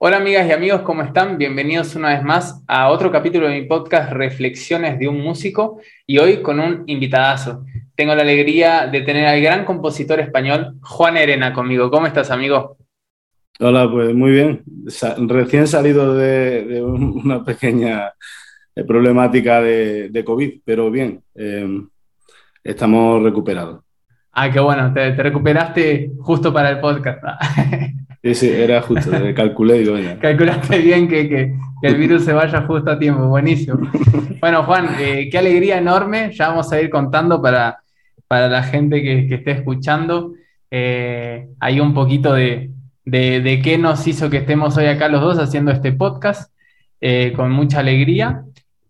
Hola amigas y amigos, ¿cómo están? Bienvenidos una vez más a otro capítulo de mi podcast Reflexiones de un músico y hoy con un invitadazo. Tengo la alegría de tener al gran compositor español Juan Herena conmigo. ¿Cómo estás, amigo? Hola, pues muy bien. recién salido de, una pequeña eh, problemática de, COVID, pero bien, em, estamos recuperados. Ah, qué bueno, te, te recuperaste justo para el podcast. sí, era justo, calculé, digo, Calculaste bien que, que, el virus se vaya justo a tiempo, buenísimo. Bueno, Juan, eh, qué alegría enorme, ya vamos a ir contando para, para la gente que, que esté escuchando, eh, hay un poquito de, de, qué nos hizo que estemos hoy acá los dos haciendo este podcast, eh, con mucha alegría.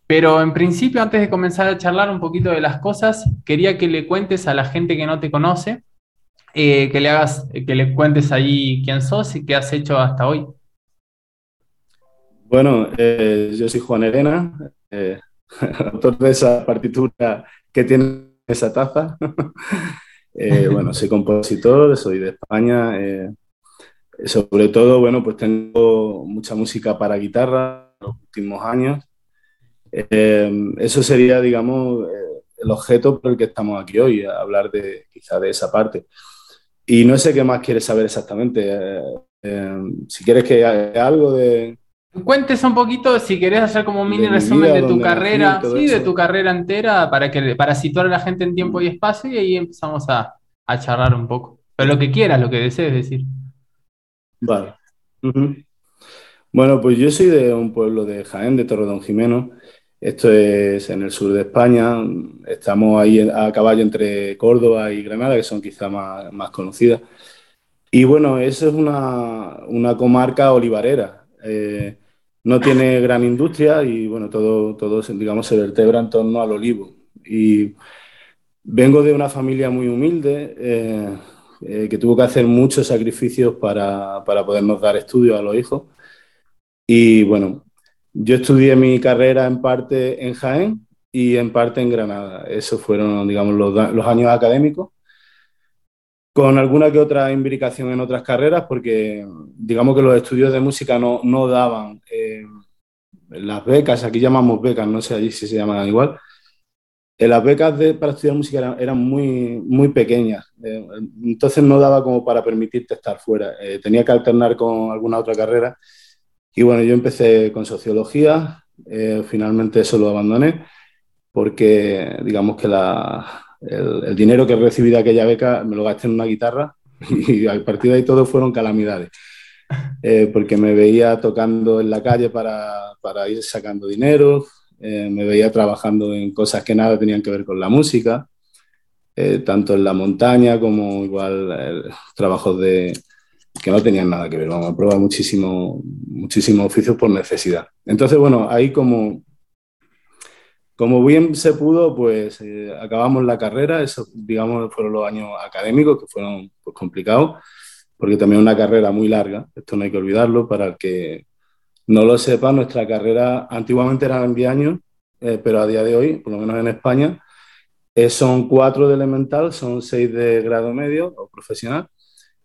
Pero en principio, antes de comenzar a charlar un poquito de las cosas, quería que le cuentes a la gente que no te conoce, eh, que le hagas, que le cuentes ahí quién sos y qué has hecho hasta hoy. Bueno, eh, yo soy Juan Elena, eh, autor de esa partitura que tiene esa taza. bueno, soy compositor, soy de España. sobre todo, bueno, pues tengo mucha música para guitarra en los últimos años. eso sería, digamos, el objeto por el que estamos aquí hoy, hablar de quizá de esa parte. Y no sé qué más quieres saber exactamente. Eh, eh, si quieres que haya algo de... Cuentes un poquito, si querés hacer como un mini resumen de tu carrera, sí, de tu carrera entera, para, que, para situar a la gente en tiempo y espacio, y ahí empezamos a, a charlar un poco. Pero lo que quieras, lo que desees decir. Vale. Bueno, pues yo soy de un pueblo de Jaén, de Torredón Jimeno, esto es en el sur de España. Estamos ahí a caballo entre Córdoba y Granada, que son quizá más, más conocidas. Y bueno, eso es una, una comarca olivarera. Eh, no tiene gran industria y bueno, todo, todo digamos, se vertebra en torno al olivo. Y vengo de una familia muy humilde eh, eh, que tuvo que hacer muchos sacrificios para, para podernos dar estudios a los hijos. Y bueno, yo estudié mi carrera en parte en Jaén y en parte en Granada. Esos fueron, digamos, los, años académicos, con alguna que otra imbricación en otras carreras, porque digamos que los estudios de música no, no daban eh, las becas, aquí llamamos becas, no sé allí si se llaman igual. Eh, las becas para estudiar música eran, muy, muy pequeñas, eh, entonces no daba como para permitirte estar fuera. tenía que alternar con alguna otra carrera y bueno, yo empecé con sociología, eh, finalmente eso lo abandoné porque digamos que el, dinero que recibí de aquella beca me lo gasté en una guitarra y a partir de ahí todo fueron calamidades. Eh, porque me veía tocando en la calle para, para ir sacando dinero, eh, me veía trabajando en cosas que nada tenían que ver con la música, tanto en la montaña como igual trabajos de, que no tenían nada que ver. Vamos a probar muchísimo, muchísimos oficios por necesidad. Entonces, bueno, ahí como, como bien se pudo, pues eh, acabamos la carrera. Eso, digamos, fueron los años académicos que fueron pues, complicados, porque también una carrera muy larga. Esto no hay que olvidarlo. Para el que no lo sepa, nuestra carrera antiguamente eran 10 años, eh, pero a día de hoy, por lo menos en España, eh, son cuatro de elemental, son seis de grado medio o profesional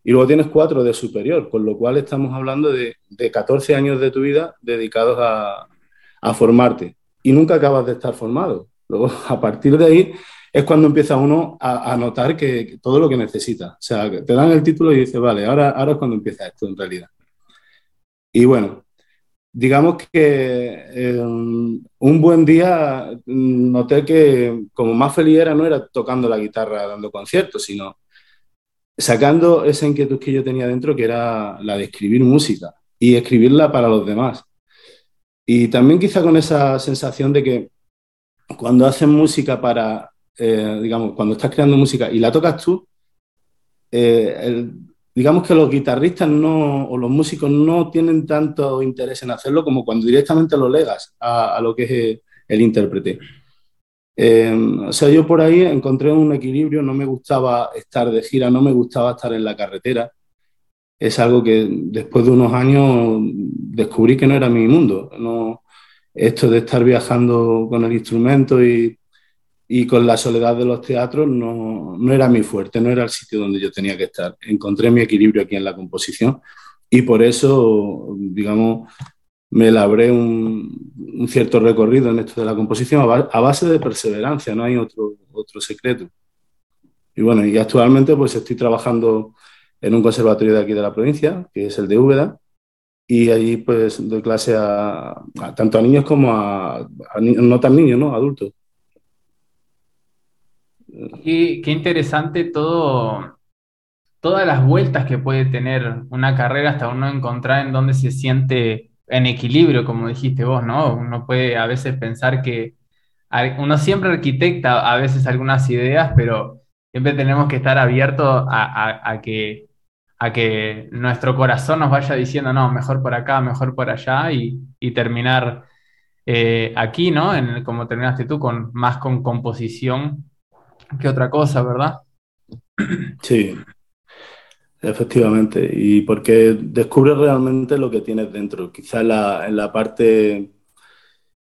y luego tienes cuatro de superior, con lo cual estamos hablando de, de 14 años de tu vida dedicados a, a, formarte. Y nunca acabas de estar formado. Luego, a partir de ahí, es cuando empieza uno a, a notar que, todo lo que necesita. O sea, te dan el título y dices, vale, ahora, ahora es cuando empieza esto en realidad. Y bueno, digamos que eh, un buen día mm, noté que como más feliz era no era tocando la guitarra dando conciertos, sino sacando esa inquietud que yo tenía dentro, que era la de escribir música y escribirla para los demás. Y también quizá con esa sensación de que cuando haces música para, eh, digamos, cuando estás creando música y la tocas tú, eh, digamos que los guitarristas no, o los músicos no tienen tanto interés en hacerlo como cuando directamente lo legas a, lo que es el intérprete. Em, o sea, yo por ahí encontré un equilibrio, no me gustaba estar de gira, no me gustaba estar en la carretera. Es algo que después de unos años descubrí que no era mi mundo. No, esto de estar viajando con el instrumento y, y con la soledad de los teatros no, no, era mi fuerte, no era el sitio donde yo tenía que estar. Encontré mi equilibrio aquí en la composición y por eso, digamos, me labré un, cierto recorrido en esto de la composición a, base de perseverancia, no hay otro, otro secreto. Y bueno, y actualmente pues estoy trabajando en un conservatorio de aquí de la provincia, que es el de Úbeda, y allí pues doy clase a, tanto a niños como a, no tan niños, ¿no? Adultos. Y qué interesante todo, todas las vueltas que puede tener una carrera hasta uno encontrar en dónde se siente en equilibrio, como dijiste vos, ¿no? Uno puede a veces pensar que uno siempre arquitecta a veces algunas ideas, pero siempre tenemos que estar abiertos a, que, a que nuestro corazón nos vaya diciendo, no, mejor por acá, mejor por allá, y, terminar eh, aquí, ¿no? En, como terminaste tú, con, más con composición que otra cosa, ¿verdad? Sí, Efectivamente, y porque descubres realmente lo que tienes dentro. Quizá en la, parte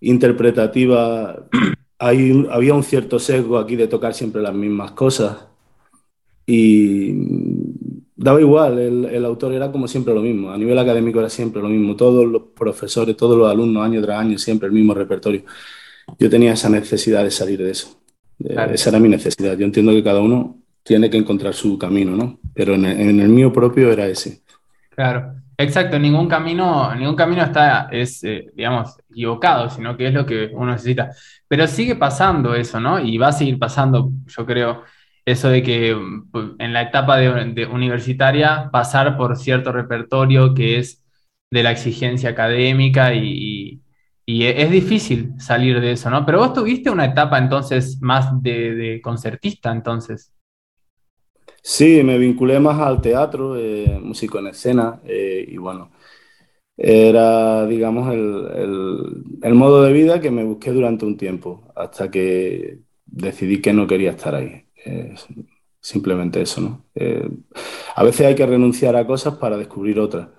interpretativa hay, había un cierto sesgo aquí de tocar siempre las mismas cosas y daba igual, el, el, autor era como siempre lo mismo, a nivel académico era siempre lo mismo, todos los profesores, todos los alumnos, año tras año, siempre el mismo repertorio. Yo tenía esa necesidad de salir de eso, esa era mi necesidad. Yo entiendo que cada uno tiene que encontrar su camino, ¿no? Pero en el, mío propio era ese. Claro, exacto, ningún camino, ningún camino está, es, eh, digamos, equivocado, sino que es lo que uno necesita. Pero sigue pasando eso, ¿no? Y va a seguir pasando, yo creo, eso de que pues, en la etapa de, universitaria pasar por cierto repertorio que es de la exigencia académica y, es difícil salir de eso, ¿no? Pero vos tuviste una etapa entonces más de concertista, entonces. Sí, me vinculé más al teatro, eh, músico en escena, eh, y bueno, era, digamos, el, modo de vida que me busqué durante un tiempo, hasta que decidí que no quería estar ahí. simplemente eso, ¿no? Eh, a veces hay que renunciar a cosas para descubrir otras.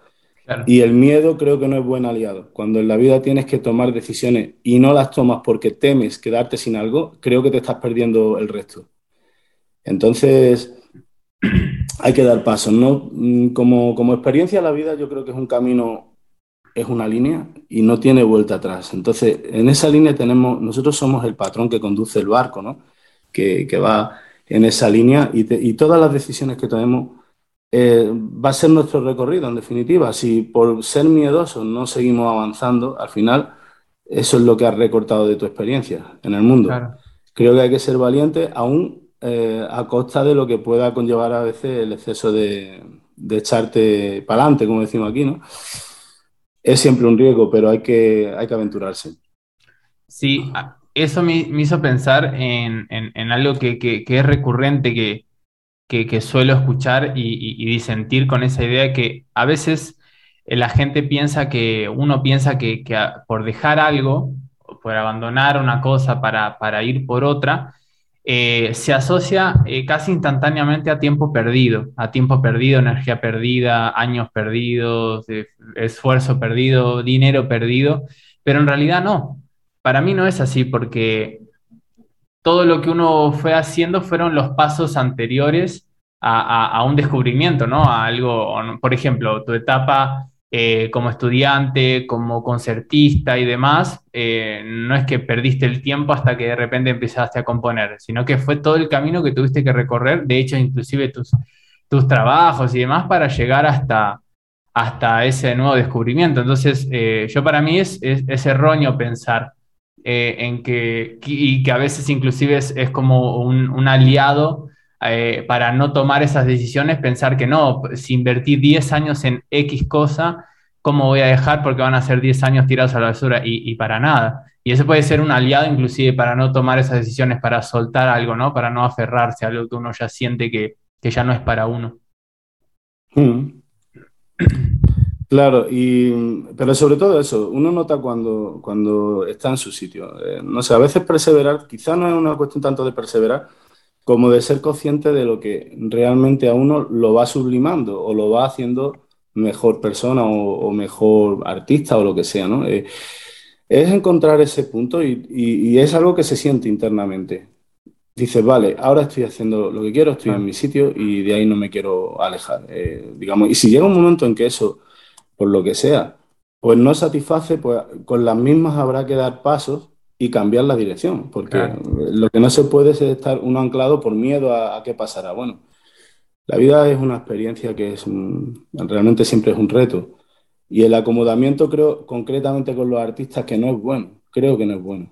Y el miedo creo que no es buen aliado. Cuando en la vida tienes que tomar decisiones y no las tomas porque temes quedarte sin algo, creo que te estás perdiendo el resto. Entonces, hay que dar pasos, ¿no? Mm, como, como experiencia la vida yo creo que es un camino, es una línea y no tiene vuelta atrás. Entonces, en esa línea tenemos, nosotros somos el patrón que conduce el barco, ¿no? Que, que va en esa línea y, y, todas las decisiones que tomemos eh, va a ser nuestro recorrido, en definitiva. Si por ser miedosos no seguimos avanzando, al final eso es lo que has recortado de tu experiencia en el mundo. Creo que hay que ser valiente aún eh, a costa de lo que pueda conllevar a veces el exceso de, echarte para adelante, como decimos aquí, ¿no? Es siempre un riesgo, pero hay que, hay que aventurarse. Sí, eso me, hizo pensar en, algo que, es recurrente, que, suelo escuchar y, disentir con esa idea que a veces la gente piensa que, uno piensa que, por dejar algo, por abandonar una cosa para, para ir por otra, eh, se asocia eh, casi instantáneamente a tiempo perdido, a tiempo perdido, energía perdida, años perdidos, eh, esfuerzo perdido, dinero perdido, pero en realidad no. Para mí no es así porque todo lo que uno fue haciendo fueron los pasos anteriores a, un descubrimiento, ¿no? A algo, por ejemplo, tu etapa eh, como estudiante, como concertista y demás, eh, no es que perdiste el tiempo hasta que de repente empezaste a componer, sino que fue todo el camino que tuviste que recorrer, de hecho, inclusive tus, tus trabajos y demás para llegar hasta, hasta ese nuevo descubrimiento. Entonces, eh, yo para mí es, es, erróneo pensar en que, y que a veces inclusive es, es como un, un aliado eh, para no tomar esas decisiones, pensar que no, si invertí 10 años en X cosa, ¿cómo voy a dejar? Porque van a ser 10 años tirados a la basura y, para nada. Y eso puede ser un aliado inclusive para no tomar esas decisiones, para soltar algo, ¿no? Para no aferrarse a algo que uno ya siente que, ya no es para uno. Hmm. Claro, y, pero sobre todo eso, uno nota cuando, cuando está en su sitio. Eh, no sé, a veces perseverar, quizá no es una cuestión tanto de perseverar, como de ser consciente de lo que realmente a uno lo va sublimando o lo va haciendo mejor persona o, mejor artista o lo que sea, ¿no? Eh, es encontrar ese punto y, es algo que se siente internamente. Dices, vale, ahora estoy haciendo lo que quiero, estoy en mi sitio y de ahí no me quiero alejar, eh, digamos. Y si llega un momento en que eso por lo que sea, pues no satisface, pues con las mismas habrá que dar pasos y cambiar la dirección, porque lo que no se puede es estar uno anclado por miedo a, qué pasará. Bueno, la vida es una experiencia que es realmente siempre es un reto. Y el acomodamiento, creo, concretamente con los artistas, que no es bueno, creo que no es bueno.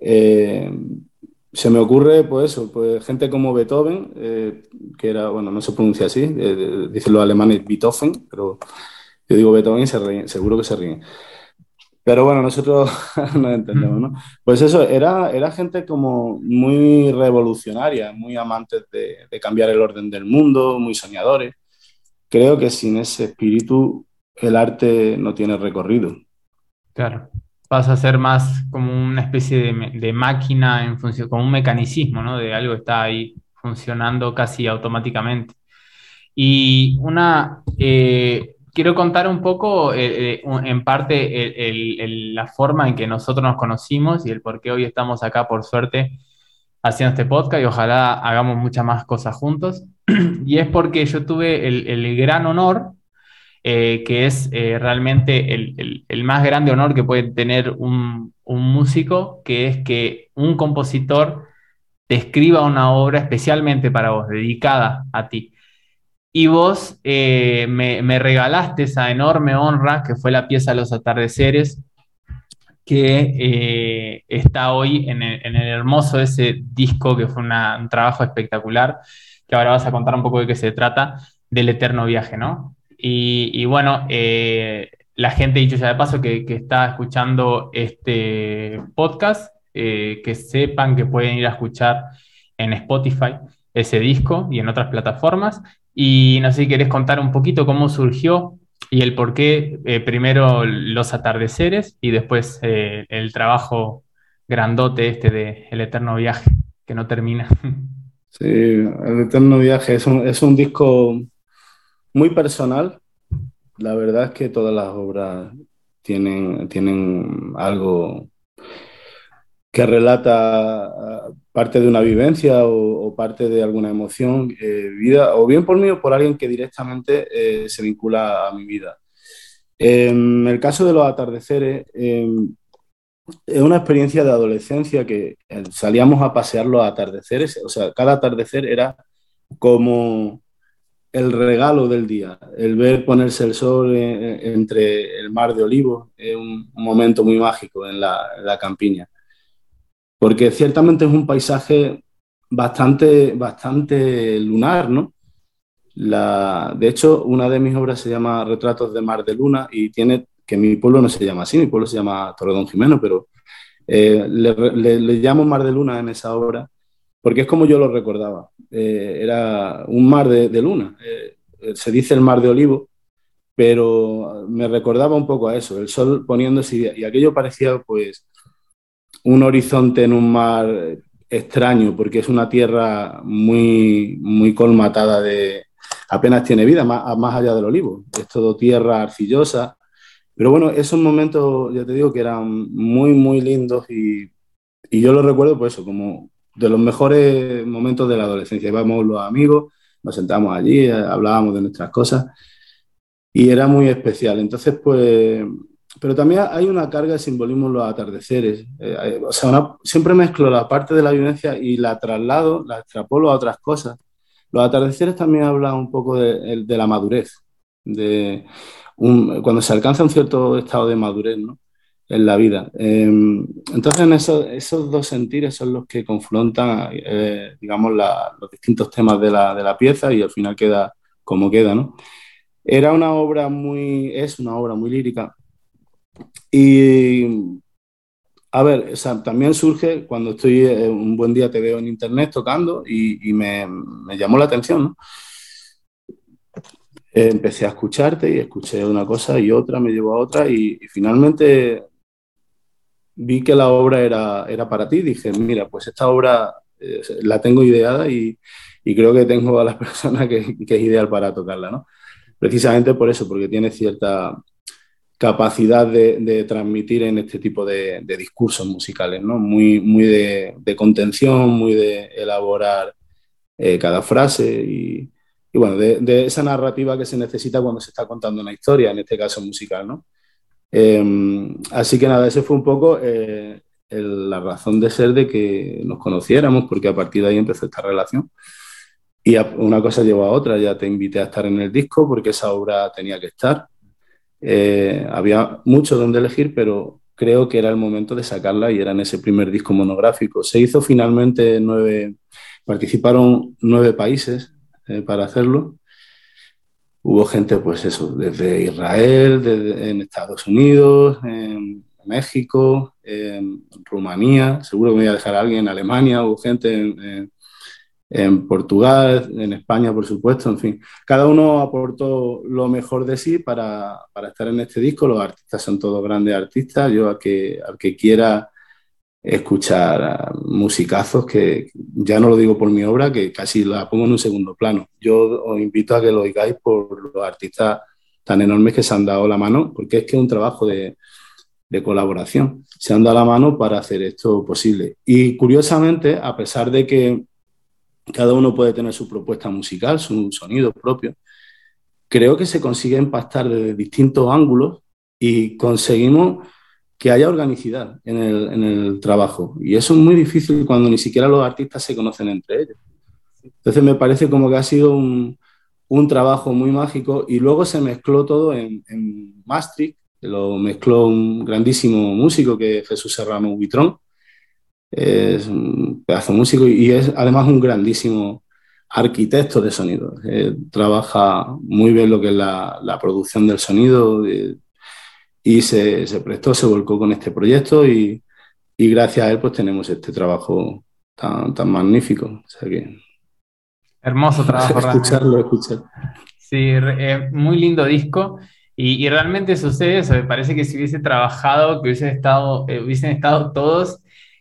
Eh, se me ocurre, pues eso, pues gente como Beethoven, eh, que era, bueno, no se pronuncia así, eh, dicen los alemanes Beethoven, pero yo digo Beethoven y se ríen, seguro que se ríen. Pero bueno, nosotros no entendemos, ¿no? Pues eso, era, era gente como muy revolucionaria, muy amantes de, cambiar el orden del mundo, muy soñadores. Creo que sin ese espíritu el arte no tiene recorrido. Claro, pasa a ser más como una especie de, máquina en función, como un mecanicismo, ¿no? De algo que está ahí funcionando casi automáticamente. Y una, eh, quiero contar un poco, eh, eh, en parte, la forma en que nosotros nos conocimos y el por qué hoy estamos acá, por suerte, haciendo este podcast y ojalá hagamos muchas más cosas juntos. y es porque yo tuve el, gran honor, eh, que es realmente el, más grande honor que puede tener un, un músico, que es que un compositor te escriba una obra especialmente para vos, dedicada a ti. Y vos eh, me, regalaste esa enorme honra que fue la pieza Los atardeceres, que eh, está hoy en el, hermoso ese disco, que fue un trabajo espectacular, que ahora vas a contar un poco de qué se trata, del eterno viaje, ¿no? Y, bueno, eh, la gente, dicho ya de paso, que, que está escuchando este podcast, que sepan que pueden ir a escuchar en Spotify ese disco y en otras plataformas. Y no sé si querés contar un poquito cómo surgió y el por qué, eh, primero los atardeceres y después eh, el trabajo grandote este de El Eterno Viaje, que no termina. Sí, El Eterno Viaje es un, es un disco muy personal. La verdad es que todas las obras tienen, tienen algo que relata ah, parte de una vivencia o, parte de alguna emoción eh, vida, o bien por mí o por alguien que directamente eh, se vincula a mi vida. En el caso de los atardeceres, em, es una experiencia de adolescencia que eh, salíamos a pasear los atardeceres, o sea, cada atardecer era como el regalo del día, el ver ponerse el sol entre el mar de olivos, es un, momento muy mágico en la campiña porque ciertamente es un paisaje bastante, bastante lunar, ¿no? La, de hecho, una de mis obras se llama Retratos de Mar de Luna y tiene, que mi pueblo no se llama así, mi pueblo se llama Torredón Jimeno, pero eh, le, llamo Mar de Luna en esa obra porque es como yo lo recordaba. Eh, era un mar de, luna. Eh, se dice el mar de olivo, pero me recordaba un poco a eso, el sol poniéndose y aquello parecía pues un horizonte en un mar extraño, porque es una tierra muy, muy colmatada de... apenas tiene vida, más, más allá del olivo. Es todo tierra arcillosa. Pero bueno, esos momentos, ya te digo, que eran muy, muy lindos y, y yo los recuerdo, pues eso, como de los mejores momentos de la adolescencia. Íbamos los amigos, nos sentamos allí, hablábamos de nuestras cosas y era muy especial. Entonces, pues pero también hay una carga de simbolismo en los atardeceres. Eh, o sea, siempre mezclo la parte de la vivencia y la traslado, la extrapolo a otras cosas. Los atardeceres también hablan un poco de, la madurez, de cuando se alcanza un cierto estado de madurez ¿no? en la vida. Em, entonces, esos dos sentires son los que confrontan, eh, digamos, los distintos temas de la, de la, pieza y al final queda como queda. ¿no? Era una obra muy, es una obra muy lírica, y a ver, también surge cuando estoy eh, un buen día te veo en internet tocando y, me, llamó la atención, eh, empecé a escucharte y escuché una cosa y otra, me llevó a otra y, finalmente vi que la obra era, era para ti. Dije, mira, pues esta obra eh, la tengo ideada y, y, creo que tengo a la persona que, que, es ideal para tocarla, ¿no? Precisamente por eso, porque tiene cierta capacidad de, transmitir en este tipo de, discursos musicales, ¿no? Muy, muy de, contención, muy de elaborar eh, cada frase y, bueno, de, esa narrativa que se necesita cuando se está contando una historia, en este caso musical, ¿no? Eh, así que nada, ese fue un poco eh, la razón de ser de que nos conociéramos, porque a partir de ahí empezó esta relación. Y una cosa llevó a otra, ya te invité a estar en el disco porque esa obra tenía que estar. Eh, había mucho donde elegir, pero creo que era el momento de sacarla y era en ese primer disco monográfico. Se hizo finalmente nueve, participaron nueve países eh, para hacerlo. Hubo gente, pues eso, desde Israel, desde, en Estados Unidos, en México, en Rumanía, seguro que me voy a dejar alguien en Alemania, hubo gente en, en, en, Portugal, en España, por supuesto, en fin. Cada uno aportó lo mejor de sí para, para estar en este disco. Los artistas son todos grandes artistas. Yo al que, al que quiera escuchar musicazos que ya no lo digo por mi obra, que casi la pongo en un segundo plano. Yo os invito a que lo oigáis por los artistas tan enormes que se han dado la mano, porque es que es un trabajo de, de colaboración. Se han dado la mano para hacer esto posible. Y curiosamente, a pesar de que cada uno puede tener su propuesta musical, su sonido propio, creo que se consigue impactar desde distintos ángulos y conseguimos que haya organicidad en el, en el, trabajo. Y eso es muy difícil cuando ni siquiera los artistas se conocen entre ellos. Entonces me parece como que ha sido un, un trabajo muy mágico y luego se mezcló todo en, en Maastricht, lo mezcló un grandísimo músico que es Jesús Serrano Buitrón. Es un pedazo de músico y es además un grandísimo arquitecto de sonido. Eh, trabaja muy bien lo que es la, la producción del sonido, de, y se, se, prestó, se volcó con este proyecto y, y, gracias a él pues tenemos este trabajo tan, tan magnífico. O sea que... Hermoso trabajo. escucharlo, escuchar. Sí, eh, muy lindo disco. Y, y, realmente sucede eso, me parece que si hubiese trabajado, que hubiese estado, eh, hubiesen estado todos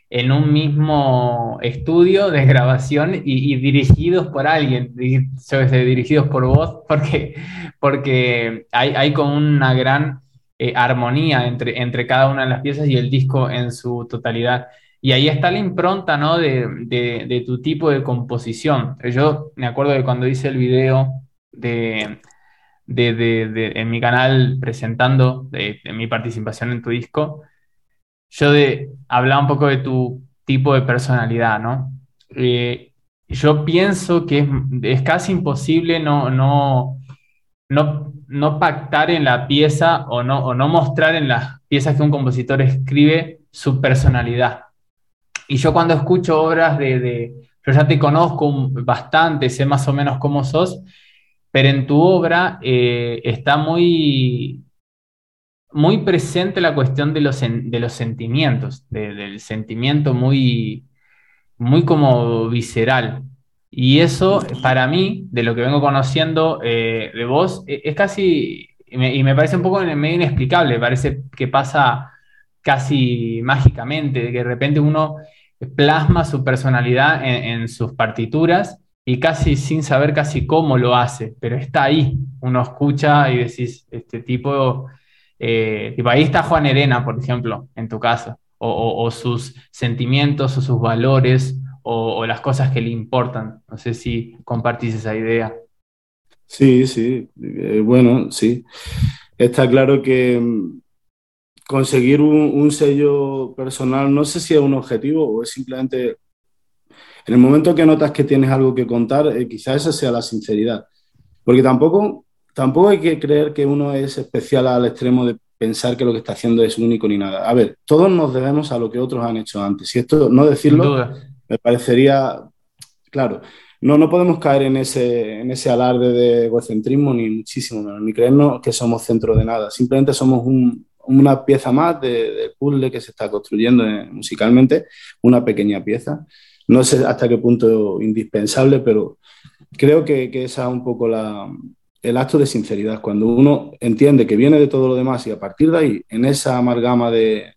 en un mismo estudio de grabación y, y dirigidos por alguien, dirigidos por vos, porque, porque hay, hay como una gran eh, armonía entre, entre cada una de las piezas y el disco en su totalidad. Y ahí está la impronta, ¿no? De, de, de, tu tipo de composición. Yo me acuerdo de cuando hice el video de, de en mi canal presentando mi participación en tu disco, yo hablaba un poco de tu tipo de personalidad, ¿no? Eh, yo pienso que es, es, casi imposible no, no, no no pactar en la pieza o no, o no mostrar en las piezas que un compositor escribe su personalidad. Y yo cuando escucho obras de, de, yo ya te conozco bastante, sé más o menos cómo sos, pero en tu obra eh, está muy, muy presente la cuestión de los, de los sentimientos, de, del sentimiento muy, muy como visceral. Y eso, para mí, de lo que vengo conociendo eh, de vos, e, es casi, y me, y me, parece un poco medio inexplicable, parece que pasa casi mágicamente, de que de repente uno plasma su personalidad en, en, sus partituras y casi sin saber casi cómo lo hace, pero está ahí, uno escucha y decís, este tipo, eh, tipo ahí está Juan Herena, por ejemplo, en tu caso, o, o, o sus sentimientos o sus valores o, o, las cosas que le importan. No sé si compartís esa idea. Sí, sí, eh, bueno, sí. Está claro que mm, conseguir un, un, sello personal, no sé si es un objetivo o es simplemente, en el momento que notas que tienes algo que contar, eh, quizás esa sea la sinceridad. Porque tampoco, tampoco hay que creer que uno es especial al extremo de pensar que lo que está haciendo es único ni nada. A ver, todos nos debemos a lo que otros han hecho antes. Y esto, no decirlo, me parecería, claro, no, no podemos caer en ese, en ese alarde de egocentrismo, ni muchísimo menos, ni creernos que somos centro de nada. Simplemente somos un, una pieza más del de puzzle que se está construyendo musicalmente, una pequeña pieza. No sé hasta qué punto indispensable, pero creo que, que esa es un poco la, el acto de sinceridad, cuando uno entiende que viene de todo lo demás y a partir de ahí, en esa amalgama de,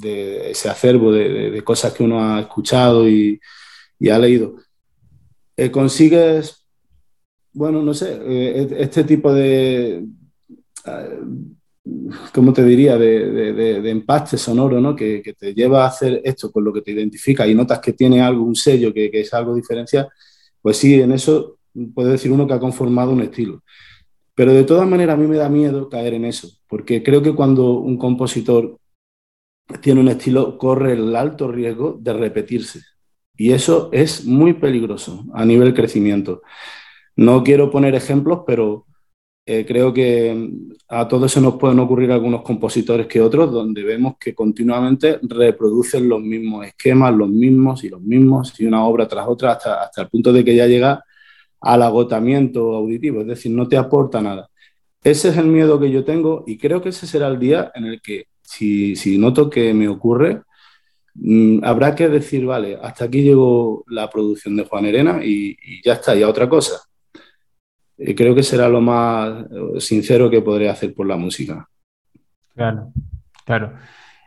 ese acervo de, cosas que uno ha escuchado y, ha leído, eh, consigues, bueno, no sé, eh, este tipo de, eh, ¿cómo te diría?, de, empaste sonoro, ¿no? Que, te lleva a hacer esto con lo que te identifica y notas que tiene algo, un sello que, que es algo diferencial, pues sí, en eso puede decir uno que ha conformado un estilo. Pero de todas maneras a mí me da miedo caer en eso, porque creo que cuando un compositor tiene un estilo corre el alto riesgo de repetirse. Y eso es muy peligroso a nivel crecimiento. No quiero poner ejemplos, pero eh, creo que a todos se nos pueden ocurrir algunos compositores que otros, donde vemos que continuamente reproducen los mismos esquemas, los mismos y los mismos, y una obra tras otra, hasta, hasta el punto de que ya llega al agotamiento auditivo, es decir, no te aporta nada. Ese es el miedo que yo tengo y creo que ese será el día en el que, si, noto que me ocurre, mm, habrá que decir, vale, hasta aquí llegó la producción de Juan Herena y, ya está, ya otra cosa. Y creo que será lo más sincero que podré hacer por la música. Claro, claro.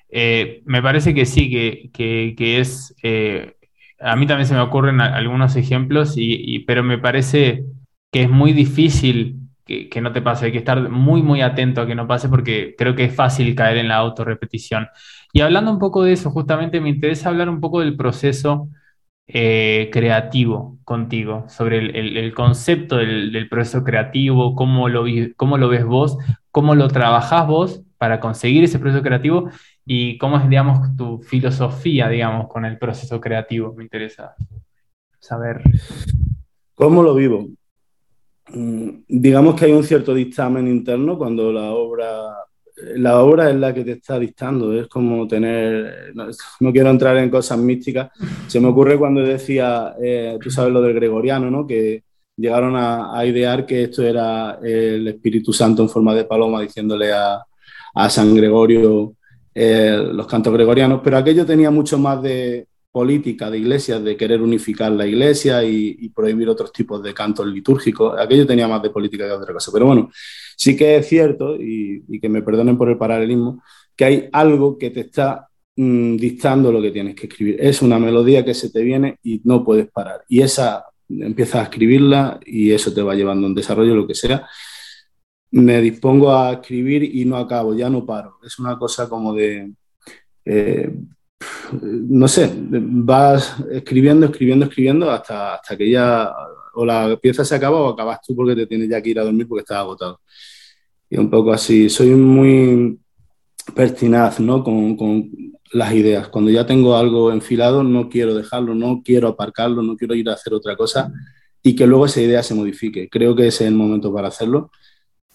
Eh, me parece que sí, que, es eh, a mí también se me ocurren algunos ejemplos, y, pero me parece que es muy difícil que, no te pase. Hay que estar muy, muy atento a que no pase porque creo que es fácil caer en la autorrepetición. Y hablando un poco de eso, justamente me interesa hablar un poco del proceso eh, creativo contigo, sobre el, concepto del, proceso creativo, cómo lo, cómo lo ves vos, cómo lo trabajás vos para conseguir ese proceso creativo y cómo es, digamos, tu filosofía, digamos, con el proceso creativo. Me interesa saber. ¿Cómo lo vivo? Mm, digamos que hay un cierto dictamen interno cuando la obra, la obra es la que te está dictando, es como tener, no, quiero entrar en cosas místicas, se me ocurre cuando decía, eh, tú sabes lo del gregoriano, ¿no? Que llegaron a, idear que esto era el Espíritu Santo en forma de paloma diciéndole a, a San Gregorio eh, los cantos gregorianos, pero aquello tenía mucho más de política de iglesias, de querer unificar la iglesia y, prohibir otros tipos de cantos litúrgicos. Aquello tenía más de política que otra cosa. Pero bueno, sí que es cierto, y, que me perdonen por el paralelismo, que hay algo que te está mm, dictando lo que tienes que escribir. Es una melodía que se te viene y no puedes parar. Y esa empiezas a escribirla y eso te va llevando a un desarrollo, lo que sea me dispongo a escribir y no acabo, ya no paro. Es una cosa como de, eh, no sé, vas escribiendo, escribiendo, escribiendo hasta, hasta que ya o la pieza se acaba o acabas tú porque te tienes ya que ir a dormir porque estás agotado. Y un poco así, soy muy pertinaz ¿no? con, con las ideas. Cuando ya tengo algo enfilado, no quiero dejarlo, no quiero aparcarlo, no quiero ir a hacer otra cosa y que luego esa idea se modifique. Creo que ese es el momento para hacerlo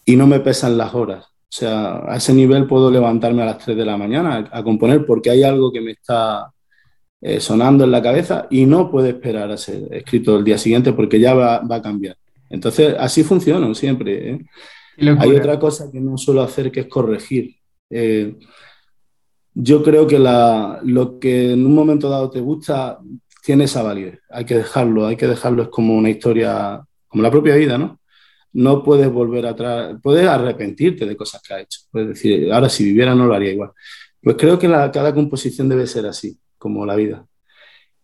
y no me pesan las horas. O sea, a ese nivel puedo levantarme a las 3 de la mañana a, componer porque hay algo que me está eh, sonando en la cabeza y no puede esperar a ser escrito el día siguiente porque ya va, a cambiar. Entonces, así funciona siempre. ¿eh? Hay otra cosa que no suelo hacer que es corregir. Eh, yo creo que lo que en un momento dado te gusta tiene esa validez. Hay que dejarlo, hay que dejarlo. Es como una historia, como la propia vida, ¿no? No puedes volver atrás, puedes arrepentirte de cosas que has hecho. Puedes decir, ahora si viviera no lo haría igual. Pues creo que cada composición debe ser así, como la vida.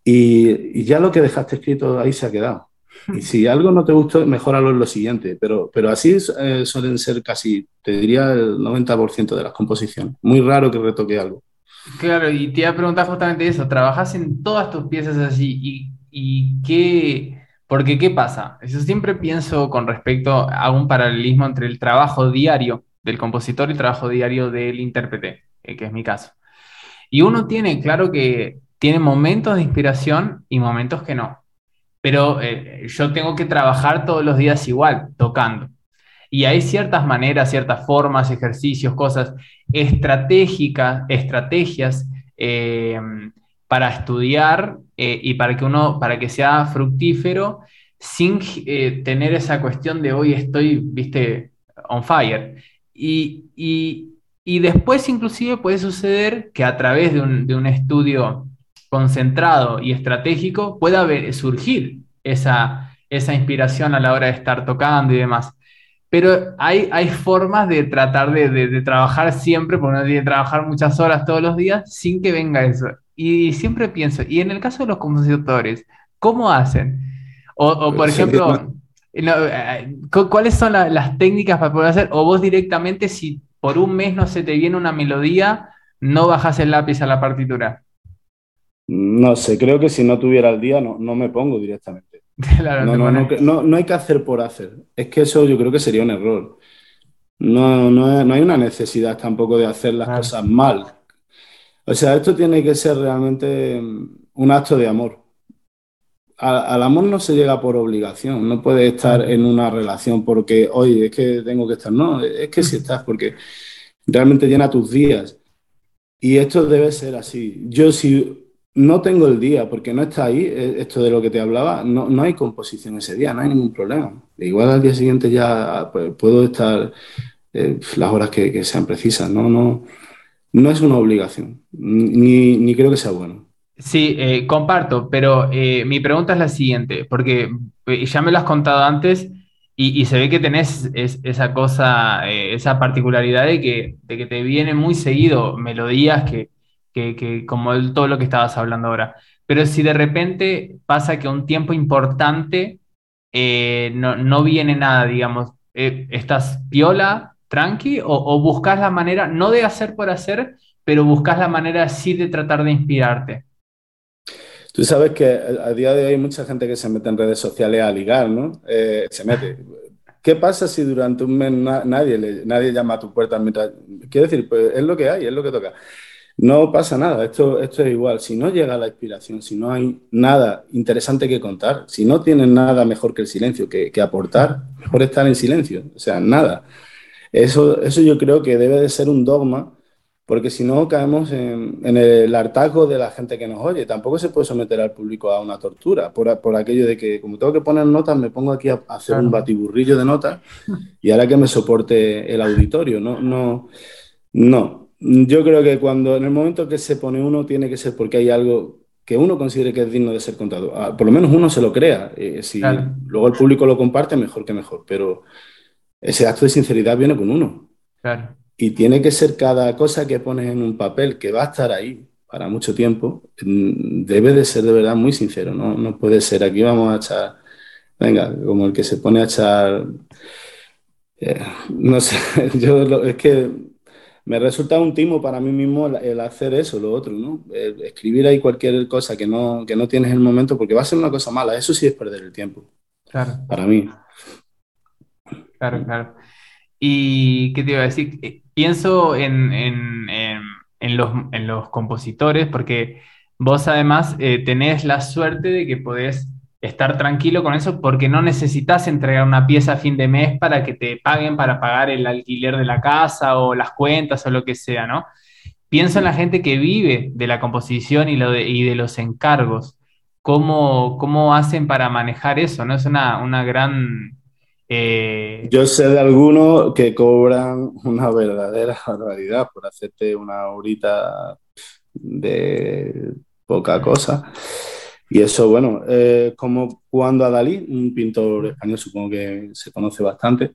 Y, ya lo que dejaste escrito ahí se ha quedado. Y si algo no te gustó, mejoralo en lo siguiente. Pero, pero así eh, suelen ser casi, te diría, el 90% de las composiciones. Muy raro que retoque algo. Claro, y te iba a preguntar justamente eso. ¿Trabajas en todas tus piezas así? ¿Y, y qué, porque, ¿qué pasa? Yo siempre pienso con respecto a un paralelismo entre el trabajo diario del compositor y el trabajo diario del intérprete, eh, que es mi caso. Y uno tiene, claro que tiene momentos de inspiración y momentos que no. Pero eh, yo tengo que trabajar todos los días igual, tocando. Y hay ciertas maneras, ciertas formas, ejercicios, cosas estratégicas, estrategias eh, para estudiar eh, y para que uno, para que sea fructífero sin eh, tener esa cuestión de hoy estoy, viste, on fire. Y, después inclusive puede suceder que a través de un, estudio concentrado y estratégico pueda surgir esa, esa inspiración a la hora de estar tocando y demás. pero hay, hay formas de tratar de, trabajar siempre, porque uno tiene que trabajar muchas horas todos los días sin que venga eso. Y siempre pienso, y en el caso de los compositores, ¿cómo hacen? O, por ejemplo, eh, ¿cuáles son las técnicas para poder hacer? O vos directamente, si por un mes no se te viene una melodía, no bajas el lápiz a la partitura. No sé, creo que si no tuviera el día no, no me pongo directamente. no, hay que hacer por hacer. Es que eso yo creo que sería un error. No, no, hay una necesidad tampoco de hacer las cosas mal. O sea, esto tiene que ser realmente un acto de amor. al amor no se llega por obligación, no puedes estar en una relación porque, oye, es que tengo que estar. No, es que si estás porque realmente llena tus días. Y esto debe ser así. Yo si no tengo el día porque no está ahí, eh, esto de lo que te hablaba, no, no hay composición ese día, no hay ningún problema. Igual al día siguiente ya pues, puedo estar eh, las horas que, sean precisas, no, no, no es una obligación, ni, creo que sea bueno. Sí, eh, comparto, pero mi pregunta es la siguiente, porque ya me lo has contado antes y, se ve que tenés esa cosa, esa particularidad de que, que te vienen muy seguido melodías que, que, como todo lo que estabas hablando ahora. Pero si de repente pasa que un tiempo importante eh, no, viene nada, digamos, eh, ¿estás piola, tranqui, o, buscas la manera, no de hacer por hacer, pero buscas la manera sí de tratar de inspirarte? Tú sabes que a día de hoy hay mucha gente que se mete en redes sociales a ligar, ¿no? Eh, se mete. ¿Qué pasa si durante un mes nadie, nadie llama a tu puerta mientras... Quiero decir, pues es lo que hay, es lo que toca. No pasa nada, esto, esto es igual. Si no llega la inspiración, si no hay nada interesante que contar, si no tienes nada mejor que el silencio que, aportar, mejor estar en silencio. O sea, nada. Eso, eso yo creo que debe de ser un dogma, porque si no caemos en, el hartazgo de la gente que nos oye. Tampoco se puede someter al público a una tortura por, por aquello de que, como tengo que poner notas, me pongo aquí a, hacer un batiburrillo de notas y ahora que me soporte el auditorio. No, no, no. Yo creo que cuando en el momento que se pone uno tiene que ser porque hay algo que uno considere que es digno de ser contado. Ah, por lo menos uno se lo crea. Eh, si luego el público lo comparte, mejor que mejor. Pero ese acto de sinceridad viene con uno. Y tiene que ser cada cosa que pones en un papel que va a estar ahí para mucho tiempo, mm, debe de ser de verdad muy sincero. No, no puede ser aquí vamos a echar, venga, como el que se pone a echar... Eh, no sé, yo es que me resulta un timo para mí mismo el, hacer eso, lo otro, ¿no? escribir ahí cualquier cosa que no, que no tienes en el momento, porque va a ser una cosa mala. Eso sí es perder el tiempo. Claro. Para mí. Claro, claro. ¿Y qué te iba a decir? Eh, pienso en, en, en, los, en los, compositores, porque vos además eh, tenés la suerte de que podés estar tranquilo con eso porque no necesitas entregar una pieza a fin de mes para que te paguen para pagar el alquiler de la casa o las cuentas o lo que sea, ¿no? Pienso en la gente que vive de la composición y, lo de, y de los encargos. ¿Cómo, ¿Cómo hacen para manejar eso? ¿No? Es una, una gran... Eh, Yo sé de algunos que cobran una verdadera barbaridad por hacerte una horita de poca cosa. Y eso, bueno, eh, como cuando a Dalí, un pintor español, supongo que se conoce bastante,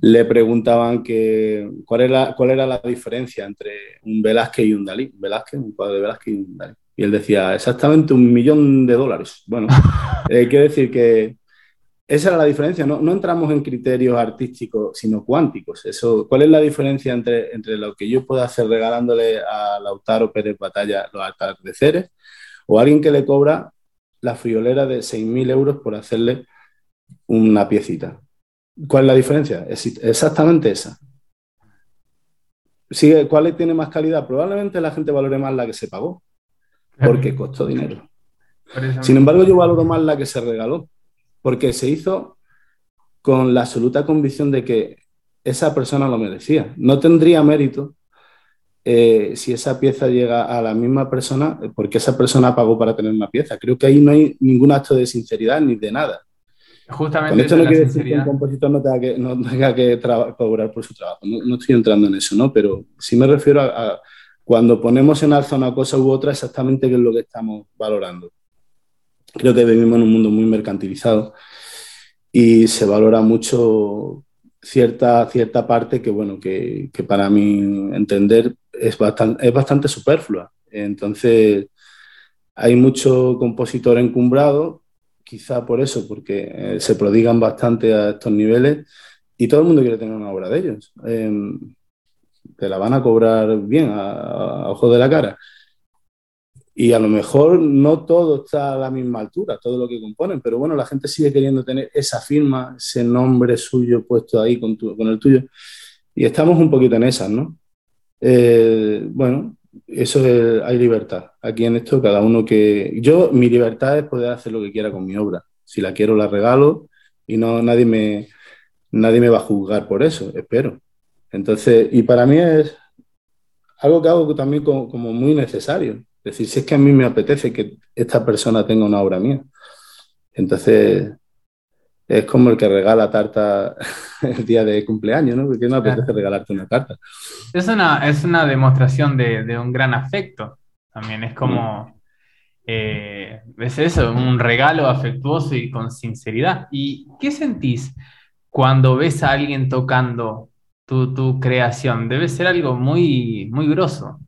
le preguntaban que, cuál, era, cuál era la diferencia entre un Velázquez y un Dalí. Velázquez, un cuadro de Velázquez y un Dalí. Y él decía, exactamente un millón de dólares. Bueno, eh, quiere decir que esa era la diferencia. No, no, entramos en criterios artísticos, sino cuánticos. Eso, ¿Cuál es la diferencia entre, entre lo que yo puedo hacer regalándole a Lautaro Pérez Batalla los atardeceres o alguien que le cobra la friolera de 6.000 euros por hacerle una piecita. ¿Cuál es la diferencia? Es exactamente esa. ¿Cuál tiene más calidad? Probablemente la gente valore más la que se pagó, porque costó dinero. Sin embargo, yo valoro más la que se regaló, porque se hizo con la absoluta convicción de que esa persona lo merecía. No tendría mérito eh, si esa pieza llega a la misma persona, porque esa persona pagó para tener una pieza. Creo que ahí no hay ningún acto de sinceridad ni de nada. Justamente. esto no quiere decir que un compositor no tenga que, cobrar por su trabajo. No, estoy entrando en eso, ¿no? Pero sí me refiero a, cuando ponemos en alza una cosa u otra, exactamente qué es lo que estamos valorando. Creo que vivimos en un mundo muy mercantilizado y se valora mucho cierta, cierta parte que, bueno, que, para mí entender es bastante, es bastante superflua. Entonces, hay mucho compositor encumbrado, quizá por eso, porque eh, se prodigan bastante a estos niveles y todo el mundo quiere tener una obra de ellos. Em, te la van a cobrar bien a, a ojos de la cara. Y a lo mejor no todo está a la misma altura, todo lo que componen, pero bueno, la gente sigue queriendo tener esa firma, ese nombre suyo puesto ahí con, con el tuyo. Y estamos un poquito en esas, ¿no? Eh, bueno, eso es, hay libertad. Aquí en esto, cada uno que. Yo, mi libertad es poder hacer lo que quiera con mi obra. Si la quiero, la regalo y no, nadie, me, nadie me va a juzgar por eso, espero. Entonces, y para mí es algo que hago también como, como muy necesario. Es decir, si es que a mí me apetece que esta persona tenga una obra mía. Entonces, es como el que regala tarta el día de cumpleaños, ¿no? Porque no apetece regalarte una tarta. Es una, es una demostración de, un gran afecto. También es como, eh, es eso, un regalo afectuoso y con sinceridad. ¿Y qué sentís cuando ves a alguien tocando tu, tu creación? Debe ser algo muy, muy grosso.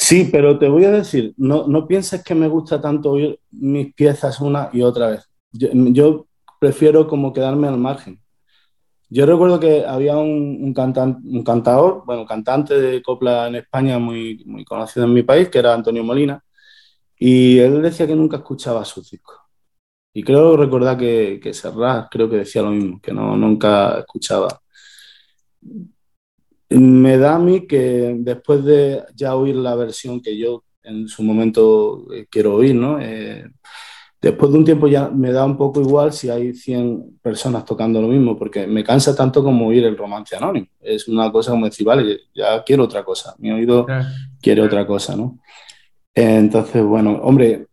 Sí, pero te voy a decir, no, no pienses que me gusta tanto oír mis piezas una y otra vez. Yo, prefiero como quedarme al margen. Yo recuerdo que había un, un, un cantador, bueno, cantante de copla en España muy, muy conocido en mi país, que era Antonio Molina, y él decía que nunca escuchaba sus discos. Y creo recordar que, que Serrat creo que decía lo mismo, que no, nunca escuchaba me da a mí que después de ya oír la versión que yo en su momento eh, quiero oír, ¿no? Eh, después de un tiempo ya me da un poco igual si hay 100 personas tocando lo mismo, porque me cansa tanto como oír el romance anónimo. Es una cosa como decir, vale, ya quiero otra cosa, mi oído quiere otra cosa, ¿no? Entonces, bueno, hombre,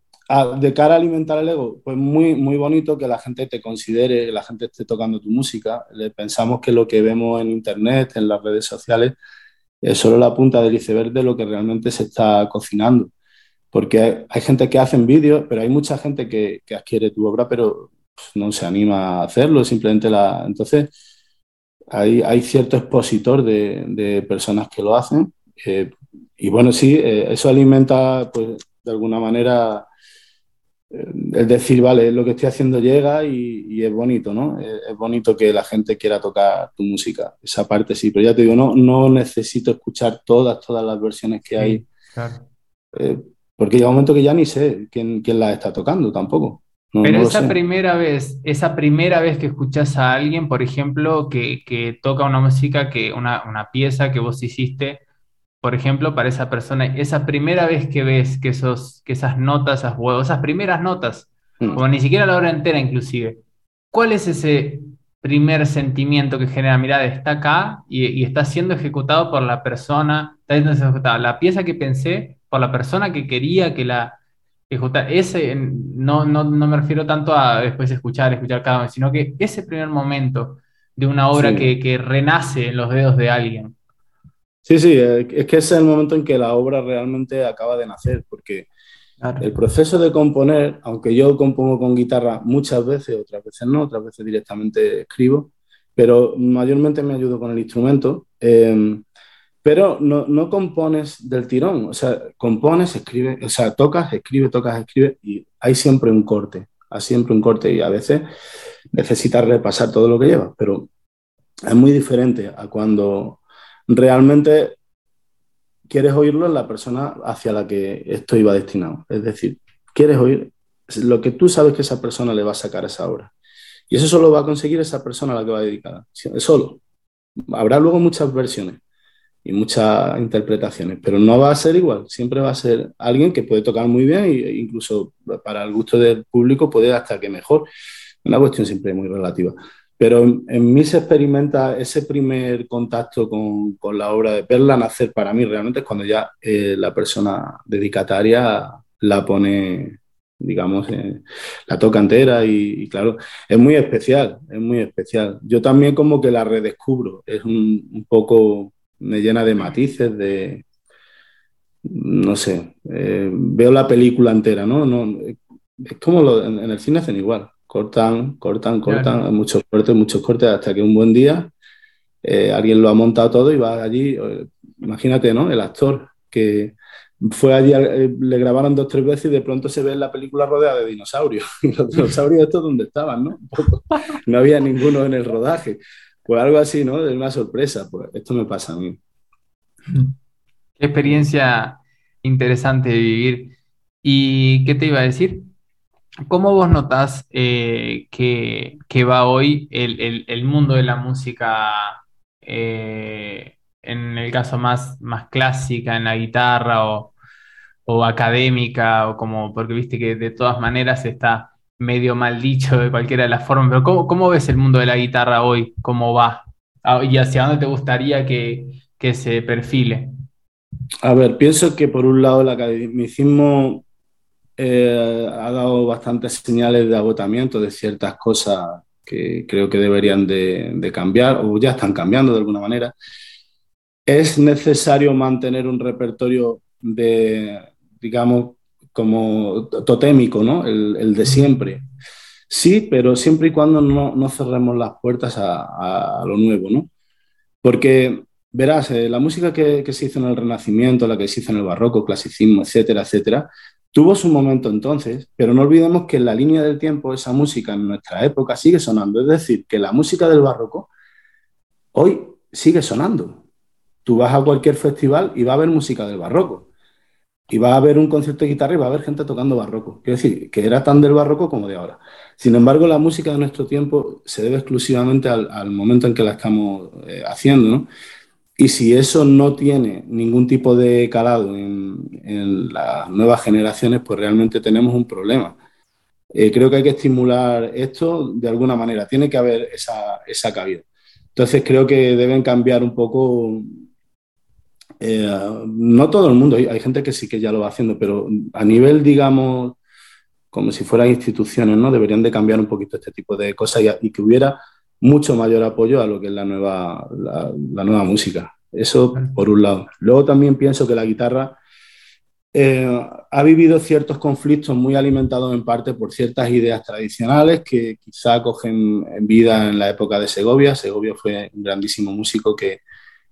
de cara a alimentar el ego, pues muy, muy bonito que la gente te considere, que la gente esté tocando tu música. Pensamos que lo que vemos en Internet, en las redes sociales, es solo la punta del iceberg de lo que realmente se está cocinando. Porque hay, gente que hace vídeos, pero hay mucha gente que, que adquiere tu obra, pero pues, no se anima a hacerlo, simplemente la... Entonces, hay, hay cierto expositor de, de, personas que lo hacen. Eh, y bueno, sí, eh, eso alimenta, pues, de alguna manera el decir, vale, lo que estoy haciendo llega y, es bonito, ¿no? Es, bonito que la gente quiera tocar tu música, esa parte sí, pero ya te digo, no, no necesito escuchar todas, todas las versiones que hay, eh, porque llega un momento que ya ni sé quién, quién las está tocando tampoco. pero esa primera vez, esa primera vez que escuchas a alguien, por ejemplo, que, que toca una música, que una, una pieza que vos hiciste, por ejemplo, para esa persona, esa primera vez que ves que, esos, que esas notas, esas, esas primeras notas, mm. o ni siquiera la obra entera inclusive, ¿cuál es ese primer sentimiento que genera, mira, está acá y, está siendo ejecutado por la persona, está siendo ejecutada la pieza que pensé por la persona que quería que la ejecutara. Ese, no, no, no me refiero tanto a después escuchar, escuchar cada vez, sino que ese primer momento de una obra que, que renace en los dedos de alguien. Sí, sí, eh, es que ese es el momento en que la obra realmente acaba de nacer, porque el proceso de componer, aunque yo compongo con guitarra muchas veces, otras veces no, otras veces directamente escribo, pero mayormente me ayudo con el instrumento, em, pero no, no, compones del tirón, o sea, compones, escribes, o sea, tocas, escribes, tocas, escribes, y hay siempre un corte, hay siempre un corte, y a veces necesitas repasar todo lo que llevas, pero es muy diferente a cuando realmente quieres oírlo en la persona hacia la que esto iba destinado. Es decir, quieres oír lo que tú sabes que esa persona le va a sacar a esa obra. Y eso solo va a conseguir esa persona a la que va dedicada. Solo. Habrá luego muchas versiones y muchas interpretaciones, pero no va a ser igual. Siempre va a ser alguien que puede tocar muy bien e incluso para el gusto del público puede hasta que mejor. Una cuestión siempre muy relativa. Pero en, mí se experimenta ese primer contacto con, con, la obra de Perla nacer para mí realmente es cuando ya eh, la persona dedicataria la pone, digamos, eh, la toca entera y, claro, es muy especial, es muy especial. Yo también como que la redescubro, es un, poco, me llena de matices, de, no sé, eh, veo la película entera, ¿no? no es como lo, en, en, el cine hacen igual cortan, cortan, cortan, muchos cortes, muchos cortes, hasta que un buen día eh, alguien lo ha montado todo y va allí, eh, imagínate, ¿no? El actor que fue allí, eh, le grabaron dos tres veces y de pronto se ve en la película rodeada de dinosaurios. Y los dinosaurios estos donde estaban, ¿no? No había ninguno en el rodaje. Pues algo así, ¿no? De una sorpresa. Pues esto me pasa a mí. Qué experiencia interesante de vivir. ¿Y qué te iba a decir? ¿Cómo vos notás que, que, va hoy el, el, mundo de la música eh, en el caso más, más clásica, en la guitarra o, académica, o como, porque viste que de todas maneras está medio mal dicho de cualquiera de las formas, pero ¿cómo, cómo ves el mundo de la guitarra hoy? ¿Cómo va? Ah, ¿Y hacia dónde te gustaría que, se perfile? A ver, pienso que por un lado el academicismo eh, ha dado bastantes señales de agotamiento de ciertas cosas que creo que deberían de, cambiar o ya están cambiando de alguna manera. Es necesario mantener un repertorio de, digamos, como totémico, ¿no? El, de siempre. Sí, pero siempre y cuando no, cerremos las puertas a, lo nuevo, ¿no? Porque, verás, eh, la música que, que, se hizo en el Renacimiento, la que se hizo en el Barroco, clasicismo, etcétera, etcétera, Tuvo su momento entonces, pero no olvidemos que en la línea del tiempo esa música en nuestra época sigue sonando. Es decir, que la música del barroco hoy sigue sonando. Tú vas a cualquier festival y va a haber música del barroco. Y va a haber un concierto de guitarra y va a haber gente tocando barroco. Quiero decir, que era tan del barroco como de ahora. Sin embargo, la música de nuestro tiempo se debe exclusivamente al, momento en que la estamos eh, haciendo, ¿no? Y si eso no tiene ningún tipo de calado en, las nuevas generaciones, pues realmente tenemos un problema. Eh, creo que hay que estimular esto de alguna manera, tiene que haber esa, esa cabida. Entonces creo que deben cambiar un poco, eh, no todo el mundo, hay, gente que sí que ya lo va haciendo, pero a nivel, digamos, como si fueran instituciones, ¿no? Deberían de cambiar un poquito este tipo de cosas y que hubiera mucho mayor apoyo a lo que es la nueva, la, nueva música. Eso por un lado. Luego también pienso que la guitarra eh, ha vivido ciertos conflictos muy alimentados en parte por ciertas ideas tradicionales que quizá cogen en vida en la época de Segovia. Segovia fue un grandísimo músico que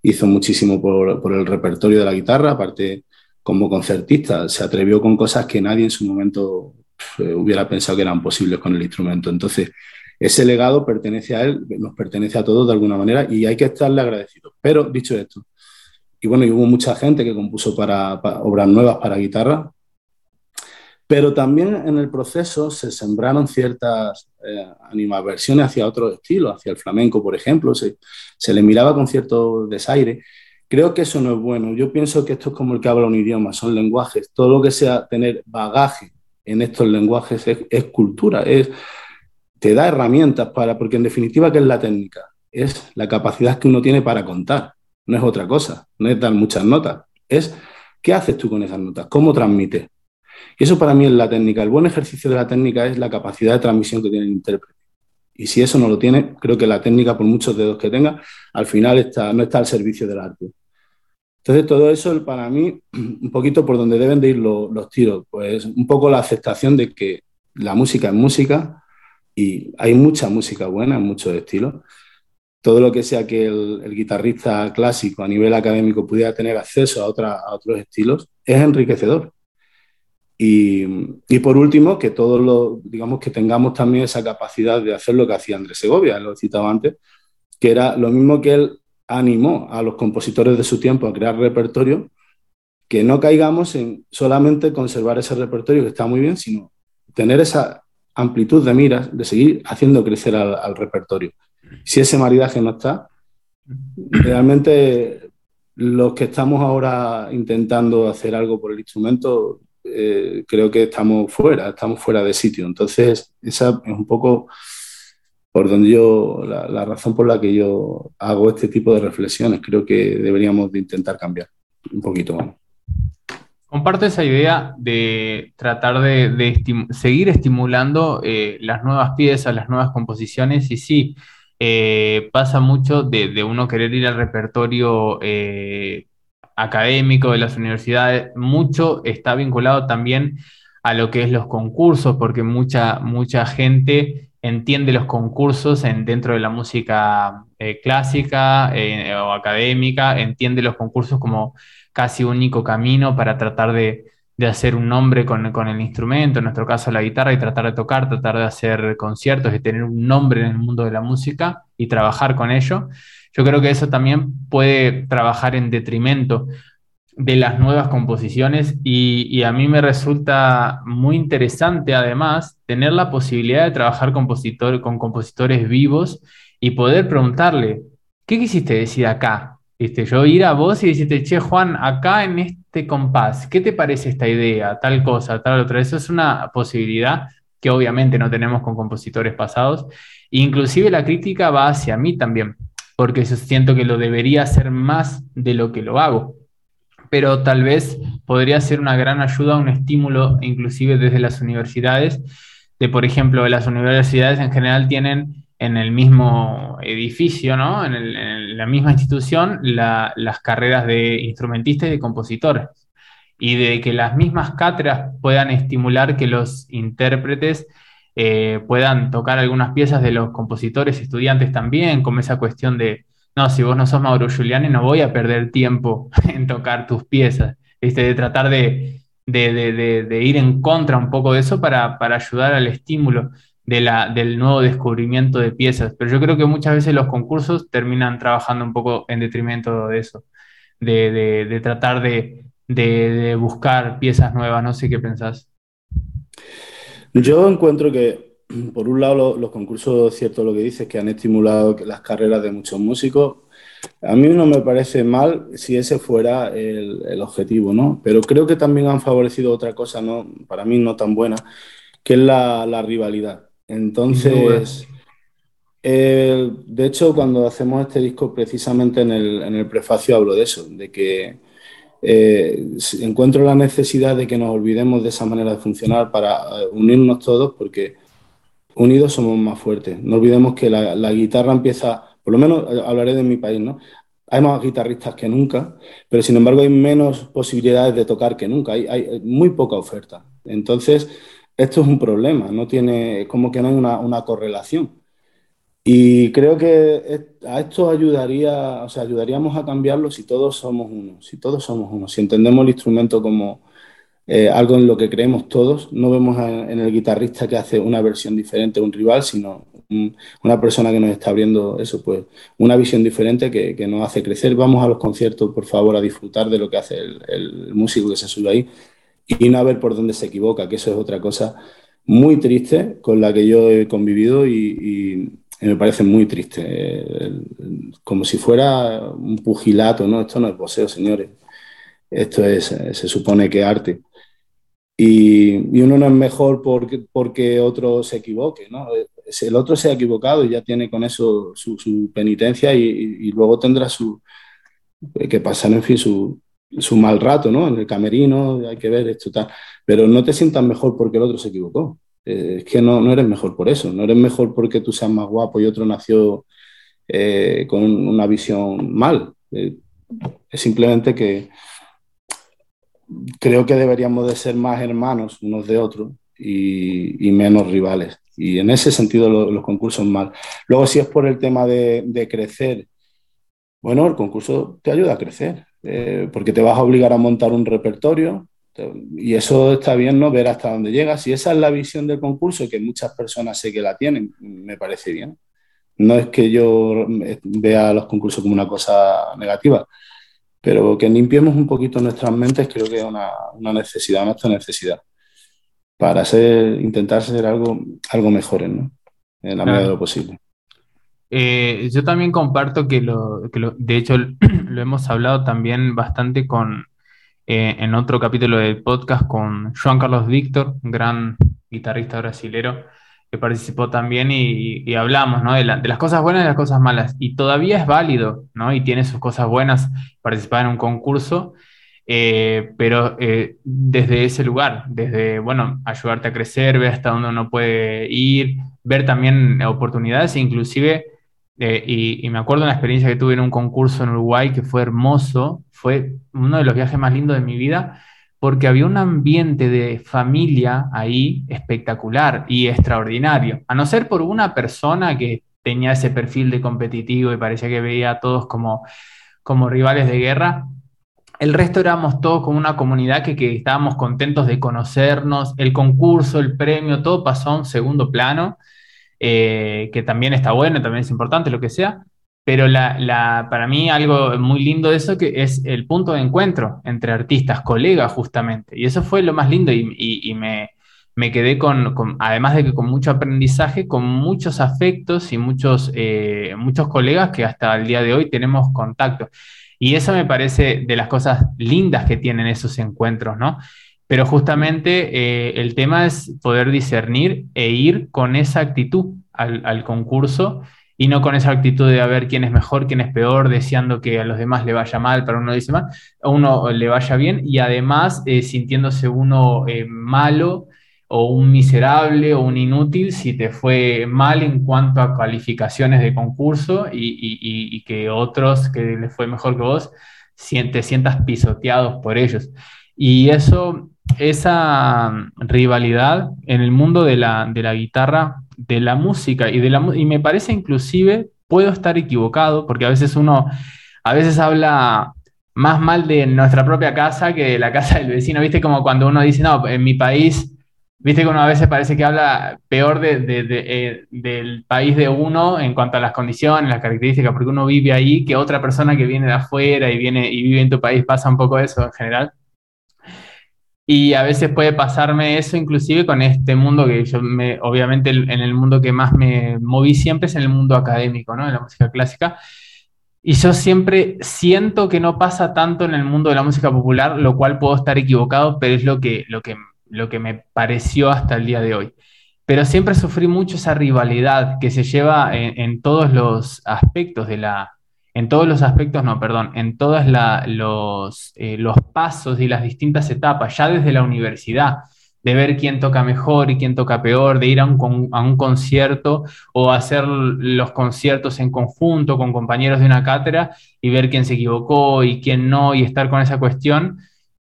hizo muchísimo por, por el repertorio de la guitarra, aparte como concertista, se atrevió con cosas que nadie en su momento hubiera pensado que eran posibles con el instrumento. Entonces, ese legado pertenece a él, nos pertenece a todos de alguna manera y hay que estarle agradecidos. Pero dicho esto, y bueno, y hubo mucha gente que compuso para, obras nuevas para guitarra, pero también en el proceso se sembraron ciertas eh, animaversiones hacia otro estilo, hacia el flamenco, por ejemplo, se, se, le miraba con cierto desaire. Creo que eso no es bueno. Yo pienso que esto es como el que habla un idioma, son lenguajes. Todo lo que sea tener bagaje en estos lenguajes es, es cultura, es te da herramientas para, porque en definitiva, ¿qué es la técnica? Es la capacidad que uno tiene para contar, no es otra cosa, no es dar muchas notas, es qué haces tú con esas notas, cómo transmites. Y eso para mí es la técnica. El buen ejercicio de la técnica es la capacidad de transmisión que tiene el intérprete. Y si eso no lo tiene, creo que la técnica, por muchos dedos que tenga, al final está, no está al servicio del arte. Entonces, todo eso para mí, un poquito por donde deben de ir los, los tiros, pues un poco la aceptación de que la música es música, y hay mucha música buena, muchos estilos. Todo lo que sea que el, guitarrista clásico a nivel académico pudiera tener acceso a, otros estilos es enriquecedor. Y, y, por último, que todos lo, digamos que tengamos también esa capacidad de hacer lo que hacía Andrés Segovia, lo he antes, que era lo mismo que él animó a los compositores de su tiempo a crear repertorio, que no caigamos en solamente conservar ese repertorio que está muy bien, sino tener esa amplitud de miras, de seguir haciendo crecer al, repertorio. Si ese maridaje no está, realmente los que estamos ahora intentando hacer algo por el instrumento, eh, creo que estamos fuera, estamos fuera de sitio. Entonces, esa es un poco por donde yo, la, razón por la que yo hago este tipo de reflexiones. Creo que deberíamos de intentar cambiar un poquito más. Comparto esa idea de tratar de, seguir estimulando eh, las nuevas piezas, las nuevas composiciones, y sí, eh, pasa mucho de, uno querer ir al repertorio eh, académico de las universidades, mucho está vinculado también a lo que es los concursos, porque mucha, mucha gente entiende los concursos en, dentro de la música eh, clásica eh, o académica, entiende los concursos como casi único camino para tratar de, hacer un nombre con, el instrumento, en nuestro caso la guitarra, y tratar de tocar, tratar de hacer conciertos y tener un nombre en el mundo de la música y trabajar con ello. Yo creo que eso también puede trabajar en detrimento de las nuevas composiciones y, a mí me resulta muy interesante además tener la posibilidad de trabajar compositor, con compositores vivos y poder preguntarle, ¿qué quisiste decir acá? Este, yo ir a vos y decirte, che, Juan, acá en este compás, ¿qué te parece esta idea? Tal cosa, tal otra. Eso es una posibilidad que obviamente no tenemos con compositores pasados. Inclusive la crítica va hacia mí también, porque yo siento que lo debería hacer más de lo que lo hago pero tal vez podría ser una gran ayuda, un estímulo, inclusive desde las universidades, de por ejemplo, las universidades en general tienen en el mismo edificio, ¿no? en, la misma institución, las carreras de instrumentistas y de compositores, y de que las mismas cátedras puedan estimular que los intérpretes eh, puedan tocar algunas piezas de los compositores estudiantes también, como esa cuestión de no, si vos no sos Mauro Giuliani, no voy a perder tiempo en tocar tus piezas, de tratar de, ir en contra un poco de eso para, ayudar al estímulo del nuevo descubrimiento de piezas. Pero yo creo que muchas veces los concursos terminan trabajando un poco en detrimento de eso, de, tratar de, buscar piezas nuevas. No sé qué pensás. Yo encuentro que por un lado, los, concursos, cierto lo que dices, que han estimulado las carreras de muchos músicos. A mí no me parece mal si ese fuera el, objetivo, ¿no? Pero creo que también han favorecido otra cosa, ¿no? Para mí no tan buena, que es la, rivalidad. Entonces, de hecho, cuando hacemos este disco, precisamente en el, en el prefacio hablo de eso, de que eh, encuentro la necesidad de que nos olvidemos de esa manera de funcionar para eh, unirnos todos, porque unidos somos más fuertes. No olvidemos que la, guitarra empieza, por lo menos eh, hablaré de mi país, ¿no? Hay más guitarristas que nunca, pero sin embargo hay menos posibilidades de tocar que nunca, hay, muy poca oferta. Entonces, esto es un problema, no tiene, como que no hay una, correlación. Y creo que a esto ayudaría, o sea, ayudaríamos a cambiarlo si todos somos uno, si todos somos uno, si entendemos el instrumento como, eh, algo en lo que creemos todos. No vemos en el guitarrista que hace una versión diferente un rival, sino una persona que nos está abriendo eso, pues una visión diferente que, que, nos hace crecer. Vamos a los conciertos, por favor, a disfrutar de lo que hace el, músico que se sube ahí y no a ver por dónde se equivoca, que eso es otra cosa muy triste con la que yo he convivido y, me parece muy triste. Eh, como si fuera un pugilato, ¿no? Esto no es poseo, señores. Esto es, se supone que arte y, uno no es mejor porque, porque otro se equivoque, ¿no? El otro se ha equivocado y ya tiene con eso su, penitencia y, luego tendrá su, que pasar, en fin, su, su mal rato, ¿no? En el camerino, hay que ver esto, tal. Pero no te sientas mejor porque el otro se equivocó. Eh, es que no, no, eres mejor por eso. No eres mejor porque tú seas más guapo y otro nació eh, con una visión mal. Eh, es simplemente que, creo que deberíamos de ser más hermanos unos de otros y, menos rivales. Y en ese sentido los concursos mal. Luego, si es por el tema de, crecer, bueno, el concurso te ayuda a crecer, eh, porque te vas a obligar a montar un repertorio y eso está bien, ¿no? Ver hasta dónde llegas. Si esa es la visión del concurso, que muchas personas sé que la tienen, me parece bien. No es que yo vea los concursos como una cosa negativa, pero que limpiemos un poquito nuestras mentes creo que es una, necesidad, nuestra necesidad, para ser, intentar ser algo, algo mejores, ¿no? En la medida de lo posible. Eh, yo también comparto que, lo, de hecho, lo hemos hablado también bastante con, eh, en otro capítulo del podcast con Juan Carlos Víctor, gran guitarrista brasilero, que participó también y, hablamos ¿no? de, las cosas buenas y de las cosas malas. Y todavía es válido, ¿no? Y tiene sus cosas buenas participar en un concurso, eh, pero eh, desde ese lugar, desde, bueno, ayudarte a crecer, ver hasta dónde uno puede ir, ver también oportunidades, inclusive, eh, y, y, me acuerdo de una experiencia que tuve en un concurso en Uruguay que fue hermoso, fue uno de los viajes más lindos de mi vida, porque había un ambiente de familia ahí espectacular y extraordinario. A no ser por una persona que tenía ese perfil de competitivo y parecía que veía a todos como, como rivales de guerra, el resto éramos todos como una comunidad que, que, estábamos contentos de conocernos, el concurso, el premio, todo pasó a un segundo plano, eh, que también está bueno, también es importante, lo que sea, pero la, para mí algo muy lindo de eso que es el punto de encuentro entre artistas, colegas justamente, y eso fue lo más lindo y, me, me, quedé con, además de que con mucho aprendizaje, con muchos afectos y muchos, eh, muchos colegas que hasta el día de hoy tenemos contacto. Y eso me parece de las cosas lindas que tienen esos encuentros, ¿no? Pero justamente eh, el tema es poder discernir e ir con esa actitud al, concurso y no con esa actitud de a ver quién es mejor, quién es peor, deseando que a los demás le vaya mal, pero uno dice mal, a uno le vaya bien y además eh, sintiéndose uno eh, malo o un miserable o un inútil si te fue mal en cuanto a calificaciones de concurso y, que otros que les fue mejor que vos te sientas pisoteados por ellos. Y eso, esa rivalidad en el mundo de la, de la guitarra, de la música y de la y me parece inclusive, puedo estar equivocado, porque a veces uno, a veces habla más mal de nuestra propia casa que de la casa del vecino, ¿viste? Como cuando uno dice, no, en mi país Viste uno a veces parece que habla peor de, eh, del país de uno en cuanto a las condiciones, las características, porque uno vive ahí, que otra persona que viene de afuera y, viene, y vive en tu país pasa un poco eso en general. Y a veces puede pasarme eso inclusive con este mundo que yo me, obviamente en el mundo que más me moví siempre es en el mundo académico, ¿no? En la música clásica. Y yo siempre siento que no pasa tanto en el mundo de la música popular, lo cual puedo estar equivocado, pero es lo que, lo que lo que me pareció hasta el día de hoy. Pero siempre sufrí mucho esa rivalidad que se lleva en, todos los aspectos de la, en todos los aspectos, no, perdón, en todos los, eh, los pasos y las distintas etapas, ya desde la universidad, de ver quién toca mejor y quién toca peor, de ir a un, a un concierto o hacer los conciertos en conjunto con compañeros de una cátedra y ver quién se equivocó y quién no y estar con esa cuestión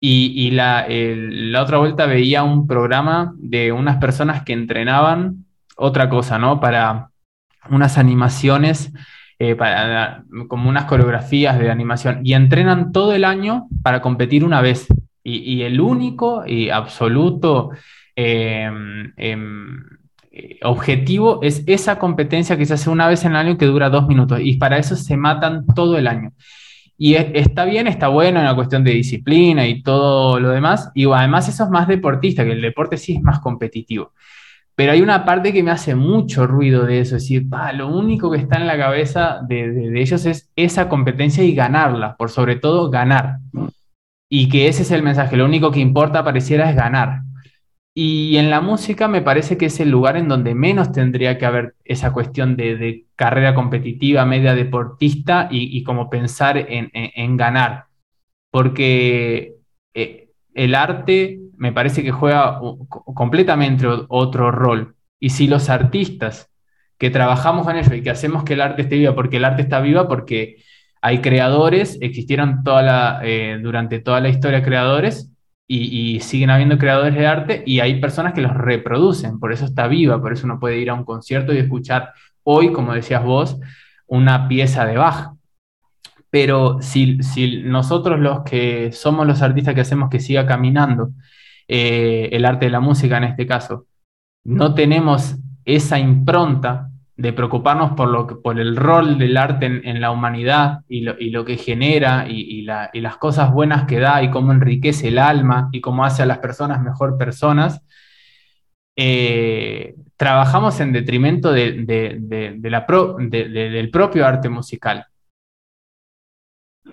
y, la, la, otra vuelta veía un programa de unas personas que entrenaban otra cosa, ¿no? Para unas animaciones, eh, para, como unas coreografías de animación, y entrenan todo el año para competir una vez. Y, el único y absoluto em, em, objetivo es esa competencia que se hace una vez en el año que dura dos minutos. Y para eso se matan todo el año. Y está bien, está bueno en la cuestión de disciplina y todo lo demás. Y además eso es más deportista, que el deporte sí es más competitivo. Pero hay una parte que me hace mucho ruido de eso, es decir, lo único que está en la cabeza de, de, ellos es esa competencia y ganarla, por sobre todo ganar. Y que ese es el mensaje, lo único que importa pareciera es ganar. Y en la música me parece que es el lugar en donde menos tendría que haber esa cuestión de, carrera competitiva, media deportista y, como pensar en, ganar. Porque eh, el arte me parece que juega completamente otro rol. Y si los artistas que trabajamos en ello y que hacemos que el arte esté viva, porque el arte está viva, porque hay creadores, existieron toda la, eh, durante toda la historia creadores, y, siguen habiendo creadores de arte y hay personas que los reproducen, por eso está viva, por eso uno puede ir a un concierto y escuchar hoy, como decías vos, una pieza de Bach. Pero si, nosotros los que somos los artistas que hacemos que siga caminando, eh, el arte de la música en este caso, no tenemos esa impronta de preocuparnos por, lo por el rol del arte en, la humanidad y lo, que genera y, las cosas buenas que da y cómo enriquece el alma y cómo hace a las personas mejor personas, eh, trabajamos en detrimento de, la del propio arte musical.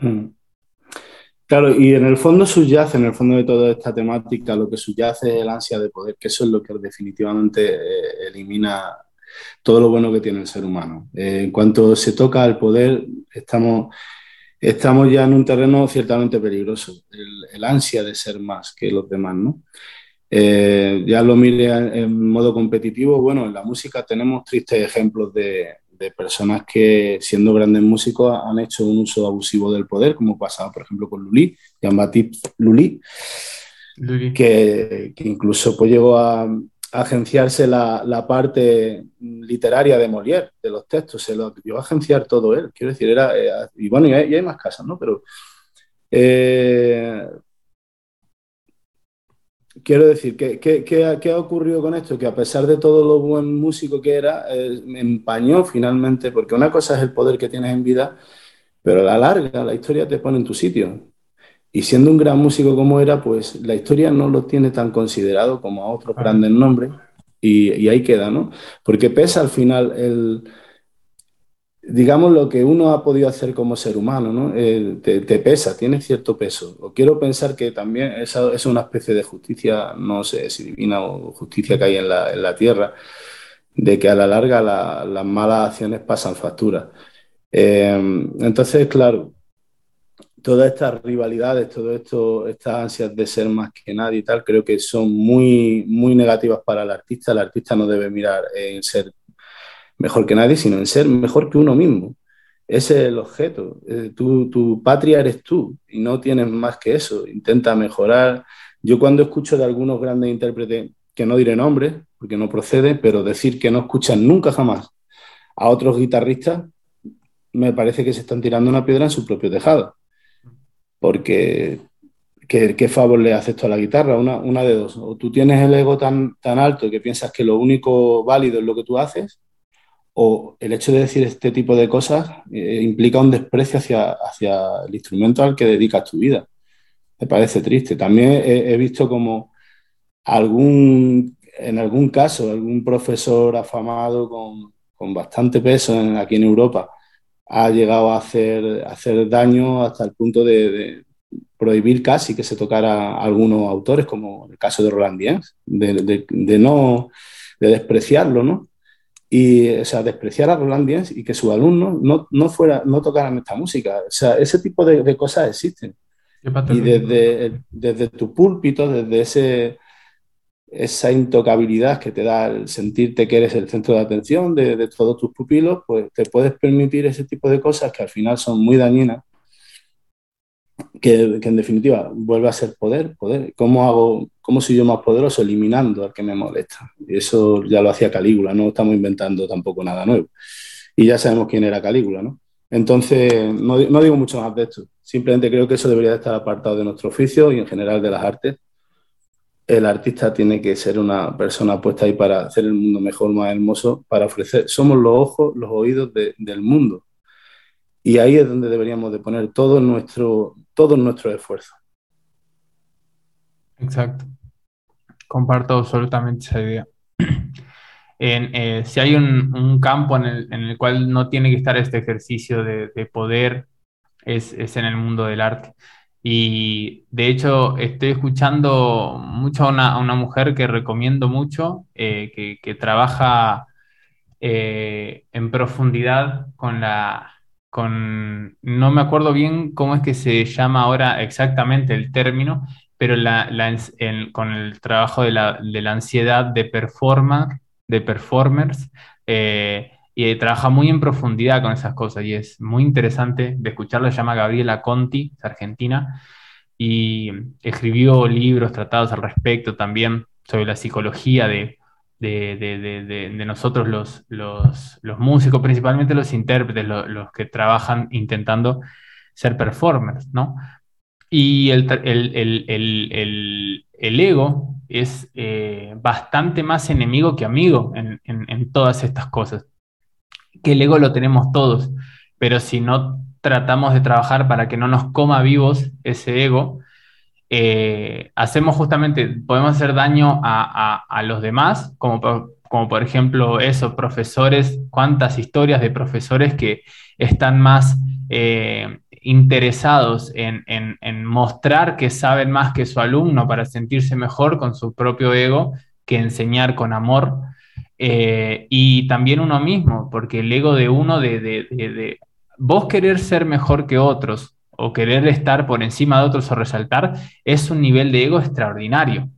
Hmm. Claro, y en el fondo subyace, en el fondo de toda esta temática, lo que subyace es el ansia de poder, que eso es lo que definitivamente eh, elimina todo lo bueno que tiene el ser humano. Eh, en cuanto se toca al poder, estamos, estamos ya en un terreno ciertamente peligroso, el, ansia de ser más que los demás, ¿no? Eh, ya lo mire en modo competitivo, bueno, en la música tenemos tristes ejemplos de, personas que siendo grandes músicos han hecho un uso abusivo del poder, como pasaba por ejemplo con Lully, Jean-Baptiste Lully, que, incluso pues, llegó a, agenciarse la, parte literaria de Molière, de los textos, se lo llegó a agenciar todo él. Quiero decir, era, y bueno, y hay, más casas, ¿no? Pero eh, quiero decir, ¿qué, qué, ha, ocurrido con esto? Que a pesar de todo lo buen músico que era, eh, empañó finalmente, porque una cosa es el poder que tienes en vida, pero a la larga la historia te pone en tu sitio. Y siendo un gran músico como era, pues la historia no lo tiene tan considerado como a otros grandes nombres y, ahí queda, ¿no? Porque pesa al final el, digamos, lo que uno ha podido hacer como ser humano, ¿no? Eh, te, pesa, tiene cierto peso. O quiero pensar que también esa es una especie de justicia, no sé si divina o justicia que hay en la, tierra, de que a la larga las malas acciones pasan factura. Eh, entonces, claro, todas estas rivalidades, todo esto, estas ansias de ser más que nadie y tal, creo que son muy, muy negativas para el artista. El artista no debe mirar en ser mejor que nadie, sino en ser mejor que uno mismo. Ese es el objeto. Eh, tu patria eres tú y no tienes más que eso. Intenta mejorar. Yo cuando escucho de algunos grandes intérpretes, que no diré nombres, porque no procede, pero decir que no escuchan nunca jamás a otros guitarristas, me parece que se están tirando una piedra en su propio tejado porque ¿qué, favor le haces tú a la guitarra? Una, una, de dos. O tú tienes el ego tan, tan alto que piensas que lo único válido es lo que tú haces, o el hecho de decir este tipo de cosas eh, implica un desprecio hacia, hacia el instrumento al que dedicas tu vida. Me parece triste. También he, visto como algún, en algún caso, algún profesor afamado con, con bastante peso aquí en Europa ha llegado a hacer, hacer daño hasta el punto de, prohibir casi que se tocara a algunos autores, como el caso de Roland Diens, de, de, no de despreciarlo, ¿no? Y, o sea, despreciar a Roland y que sus alumnos no, no, fuera, no tocaran esta música. O sea, ese tipo de, cosas existen. Y desde, desde tu púlpito, desde ese, esa intocabilidad que te da el sentirte que eres el centro de atención de, todos tus pupilos, pues te puedes permitir ese tipo de cosas que al final son muy dañinas, que, en definitiva vuelve a ser poder, poder. ¿Cómo hago, cómo soy yo más poderoso? Eliminando al que me molesta. Y eso ya lo hacía Calígula, no estamos inventando tampoco nada nuevo. Y ya sabemos quién era Calígula, ¿no? Entonces, no, no digo mucho más de esto. Simplemente creo que eso debería estar apartado de nuestro oficio y en general de las artes el artista tiene que ser una persona puesta ahí para hacer el mundo mejor, más hermoso, para ofrecer. Somos los ojos, los oídos del mundo. Y ahí es donde deberíamos de poner todo nuestro, todo nuestro esfuerzo. Exacto. Comparto absolutamente esa idea. Eh, si hay un, campo en el, cual no tiene que estar este ejercicio de, poder, es, es, en el mundo del arte. Y de hecho estoy escuchando mucho a una, mujer que recomiendo mucho, eh, que, trabaja eh, en profundidad con la, no me acuerdo bien cómo es que se llama ahora exactamente el término, pero la, con el trabajo de la, ansiedad de, de performers, eh, y trabaja muy en profundidad con esas cosas y es muy interesante de escucharlo. Se llama Gabriela Conti, argentina, y escribió libros, tratados al respecto también sobre la psicología de, de, nosotros los, los, músicos, principalmente los intérpretes, los, que trabajan intentando ser performers, ¿no? Y el, el, ego es eh, bastante más enemigo que amigo en, en todas estas cosas que el ego lo tenemos todos, pero si no tratamos de trabajar para que no nos coma vivos ese ego, eh, hacemos justamente, podemos hacer daño a, los demás, como por, ejemplo eso, profesores, cuántas historias de profesores que están más eh, interesados en, mostrar que saben más que su alumno para sentirse mejor con su propio ego que enseñar con amor. Eh, y también uno mismo, porque el ego de uno, de, vos querer ser mejor que otros o querer estar por encima de otros o resaltar, es un nivel de ego extraordinario.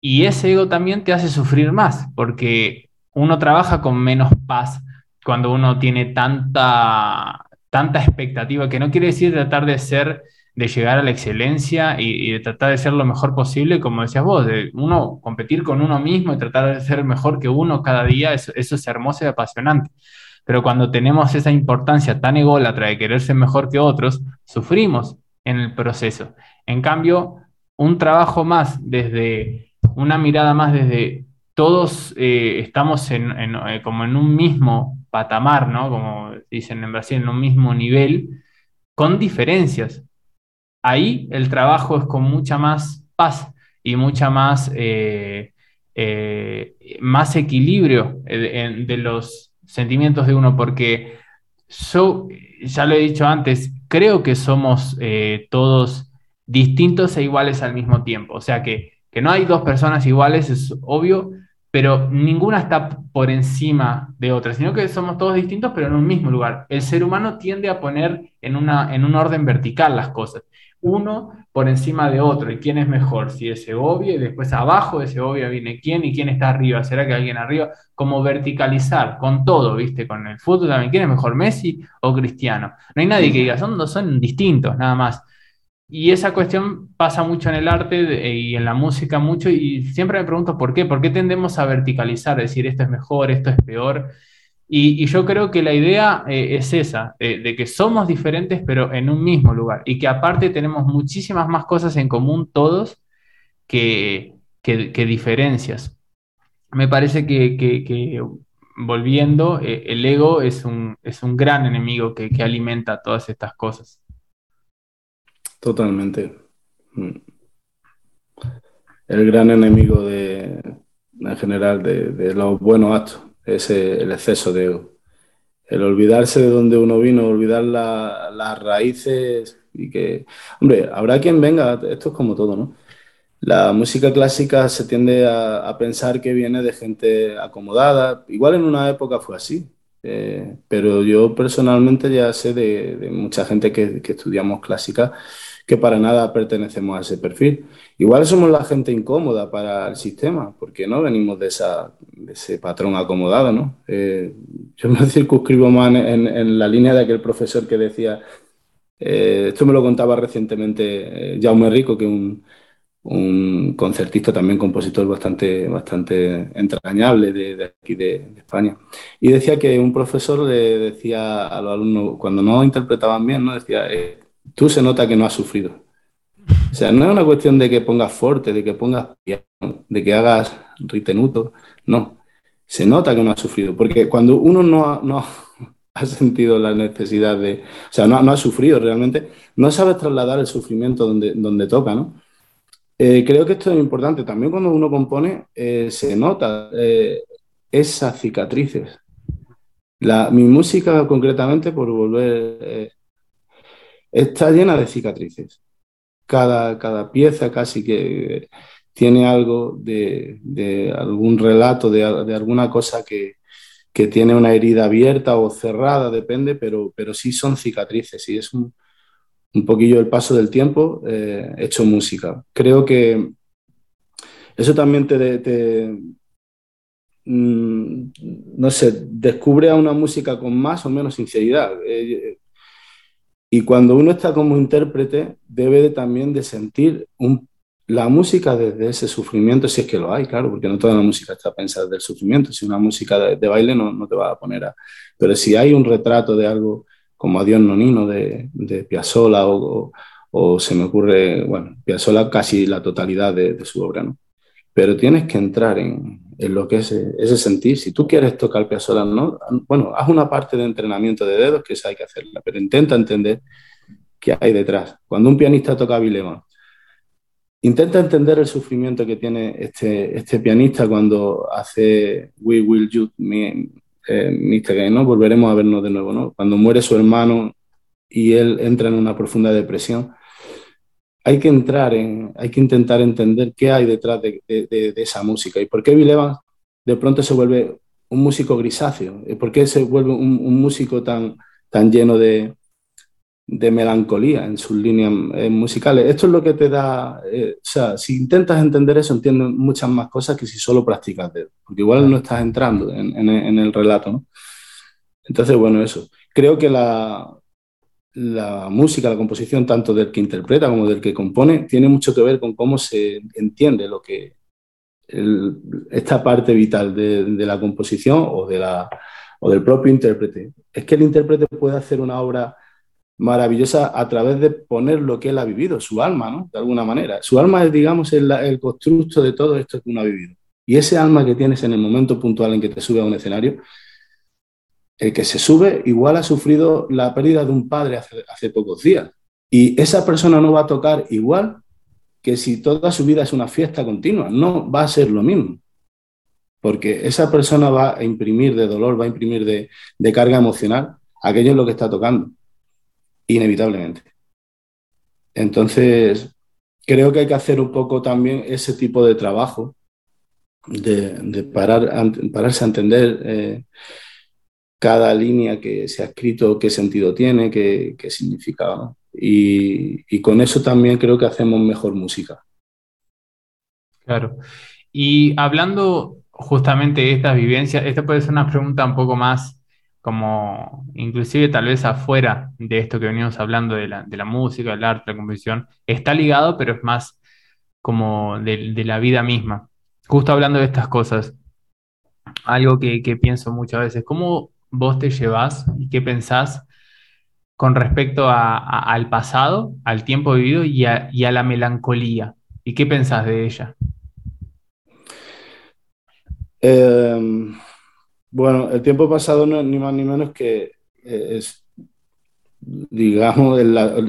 Y ese ego también te hace sufrir más, porque uno trabaja con menos paz cuando uno tiene tanta, tanta expectativa, que no quiere decir tratar de ser de llegar a la excelencia y, de tratar de ser lo mejor posible, como decías vos, de uno competir con uno mismo y tratar de ser mejor que uno cada día, eso, es hermoso y apasionante. Pero cuando tenemos esa importancia tan ególatra de querer ser mejor que otros, sufrimos en el proceso. En cambio, un trabajo más desde, una mirada más desde todos eh, estamos en, eh, como en un mismo patamar, ¿no? Como dicen en Brasil, en un mismo nivel, con diferencias ahí el trabajo es con mucha más paz y mucha más, eh, eh, más equilibrio de, los sentimientos de uno, porque yo, ya lo he dicho antes, creo que somos eh, todos distintos e iguales al mismo tiempo. O sea que, que no hay dos personas iguales, es obvio, pero ninguna está por encima de otra, sino que somos todos distintos, pero en un mismo lugar. El ser humano tiende a poner en, una, en un orden vertical las cosas uno por encima de otro. ¿Y quién es mejor? Si es Segovia y después abajo de Segovia viene quién y quién está arriba. ¿Será que alguien arriba? Como verticalizar con todo, ¿viste? Con el fútbol también. ¿Quién es mejor, Messi o Cristiano? No hay nadie que diga, son, son distintos, nada más. Y esa cuestión pasa mucho en el arte y en la música mucho y siempre me pregunto por qué, por qué tendemos a verticalizar, decir esto es mejor, esto es peor. Y, yo creo que la idea eh, es esa, de que somos diferentes pero en un mismo lugar y que aparte tenemos muchísimas más cosas en común todos que, diferencias. Me parece que, volviendo, eh, el ego es un, es un gran enemigo que, alimenta todas estas cosas. Totalmente. Mm. El gran enemigo de, en general de, de los buenos actos es el exceso de ego. El olvidarse de dónde uno vino, olvidar las raíces y que, hombre, habrá quien venga, esto es como todo, ¿no? La música clásica se tiende a, pensar que viene de gente acomodada, igual en una época fue así, eh, pero yo personalmente ya sé de, mucha gente que, que estudiamos clásica que para nada pertenecemos a ese perfil. Igual somos la gente incómoda para el sistema, porque no venimos de, esa, ese patrón acomodado, ¿no? Eh, yo me circunscribo más en, la línea de aquel profesor que decía, eh, esto me lo contaba recientemente eh, Jaume Rico, que un, un, concertista, también compositor bastante, bastante entrañable de, aquí de, España. Y decía que un profesor le decía a los alumnos, cuando no interpretaban bien, ¿no? decía, tú se nota que no has sufrido. O sea, no es una cuestión de que pongas fuerte, de que pongas piano, de que hagas ritenuto, no. Se nota que no has sufrido, porque cuando uno no ha, no ha sentido la necesidad de, o sea, no, no, ha sufrido realmente, no sabes trasladar el sufrimiento donde, donde toca, ¿no? Eh, creo que esto es importante. También cuando uno compone, eh, se nota eh, esas cicatrices. La, mi música, concretamente, por volver está llena de cicatrices. Cada, cada pieza casi que tiene algo de, algún relato, de, alguna cosa que, tiene una herida abierta o cerrada, depende, pero, pero sí son cicatrices y es un, poquillo el paso del tiempo eh, hecho música. Creo que eso también te, mm, no sé, descubre a una música con más o menos sinceridad. Eh, y cuando uno está como intérprete, debe también de sentir la música desde ese sufrimiento, si es que lo hay, claro, porque no toda la música está pensada del sufrimiento. Si una música de, baile no, no, te va a poner a... Pero si hay un retrato de algo como Adiós Nonino de, de Piazzolla o, o, se me ocurre, bueno, Piazzolla casi la totalidad de, de su obra, ¿no? Pero tienes que entrar en, en lo que es ese sentir. Si tú quieres tocar Piazzolla, ¿no? bueno, haz una parte de entrenamiento de dedos que esa hay que hacerla, pero intenta entender qué hay detrás. Cuando un pianista toca Vilema, intenta entender el sufrimiento que tiene este, este pianista cuando hace We Will You, mi, eh, ¿no? Volveremos a vernos de nuevo, ¿no? Cuando muere su hermano y él entra en una profunda depresión hay que entrar en, hay que intentar entender qué hay detrás de, esa música y por qué Bill Evans de pronto se vuelve un músico grisáceo, por qué se vuelve un, músico tan, tan lleno de, melancolía en sus líneas eh, musicales. Esto es lo que te da, eh, o sea, si intentas entender eso, entiendes muchas más cosas que si solo practicas porque igual no estás entrando en, en el relato, ¿no? Entonces, bueno, eso. Creo que la, la música, la composición, tanto del que interpreta como del que compone, tiene mucho que ver con cómo se entiende lo que esta parte vital de, la composición o, de la, o del propio intérprete. Es que el intérprete puede hacer una obra maravillosa a través de poner lo que él ha vivido, su alma, ¿no? De alguna manera. Su alma es, digamos, el, el constructo de todo esto que uno ha vivido. Y ese alma que tienes en el momento puntual en que te sube a un escenario, el que se sube igual ha sufrido la pérdida de un padre hace, pocos días. Y esa persona no va a tocar igual que si toda su vida es una fiesta continua. No va a ser lo mismo. Porque esa persona va a imprimir de dolor, va a imprimir de, carga emocional aquello es lo que está tocando, inevitablemente. Entonces, creo que hay que hacer un poco también ese tipo de trabajo de, parar, pararse a entender eh, cada línea que se ha escrito, qué sentido tiene, qué, qué significa. Y, con eso también creo que hacemos mejor música. Claro. Y hablando justamente de estas vivencias, esta puede ser una pregunta un poco más como inclusive tal vez afuera de esto que venimos hablando de la, de la música, el arte, la composición, está ligado, pero es más como de la vida misma justo hablando de estas cosas, algo que, pienso muchas veces, ¿cómo vos te llevas y qué pensás con respecto al pasado, al tiempo vivido y a, la melancolía? ¿Y qué pensás de ella? Em, bueno, el tiempo pasado no es ni más ni menos que eh, digamos,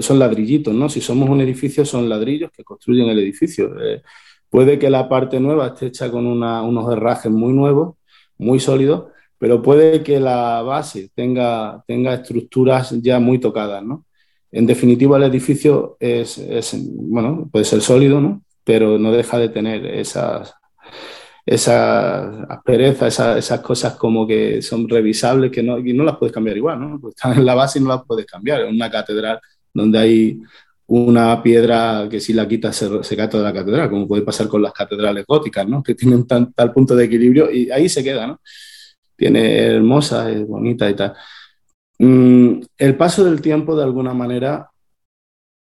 son ladrillitos, ¿no? Si somos un edificio, son ladrillos que construyen el edificio. Eh, Puede que la parte nueva esté hecha con unos herrajes muy nuevos, muy sólidos, pero puede que la base tenga, tenga estructuras ya muy tocadas, ¿no? En definitiva, el edificio es, bueno, puede ser sólido, ¿no? Pero no deja de tener esas, esas asperezas, esas, cosas como que son revisables, que no, y no las puedes cambiar igual, ¿no? Pues están en la base y no las puedes cambiar. En una catedral donde hay una piedra que si la quitas se, se cae toda la catedral, como puede pasar con las catedrales góticas, ¿no? que tienen tal punto de equilibrio y ahí se queda. ¿no? Tiene hermosa, es bonita y tal. Mm, el paso del tiempo, de alguna manera,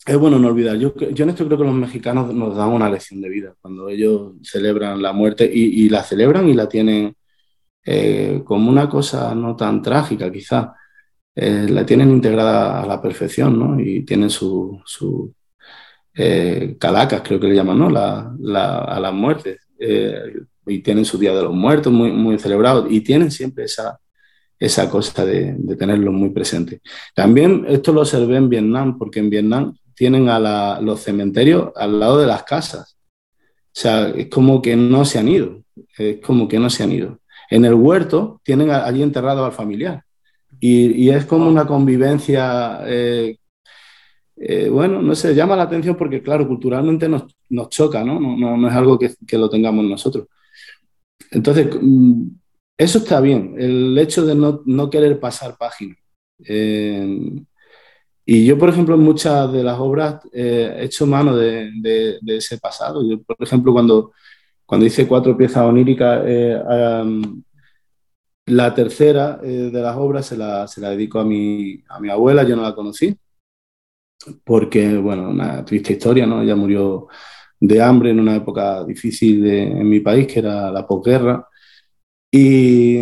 es bueno no olvidar. Yo, yo en esto creo que los mexicanos nos dan una lección de vida cuando ellos celebran la muerte y, la celebran y la tienen eh, como una cosa no tan trágica, quizá eh, la tienen integrada a la perfección, ¿no? Y tienen su, su eh, calacas, creo que le llaman, ¿no? La, a las muertes. Y tienen su Día de los Muertos muy, muy celebrado y tienen siempre esa, esa cosa de, de tenerlo muy presente. También esto lo observé en Vietnam, porque en Vietnam tienen a los cementerios al lado de las casas. O sea, es como que no se han ido, es como que no se han ido. En el huerto tienen allí enterrado al familiar. Y, es como una convivencia, eh, eh, bueno, no sé, llama la atención porque, claro, culturalmente nos, nos choca, ¿no? ¿no? No, es algo que, que, lo tengamos nosotros. Entonces, mm, eso está bien, el hecho de no, no querer pasar página. Eh, y yo, por ejemplo, en muchas de las obras he hecho mano de, de, ese pasado. Yo, por ejemplo, cuando, cuando hice cuatro piezas oníricas, la tercera eh, de las obras se la, se la dedico a mi, a mi abuela, yo no la conocí, porque, bueno, una triste historia, ¿no? Ella murió de hambre en una época difícil en mi país, que era la posguerra. Y,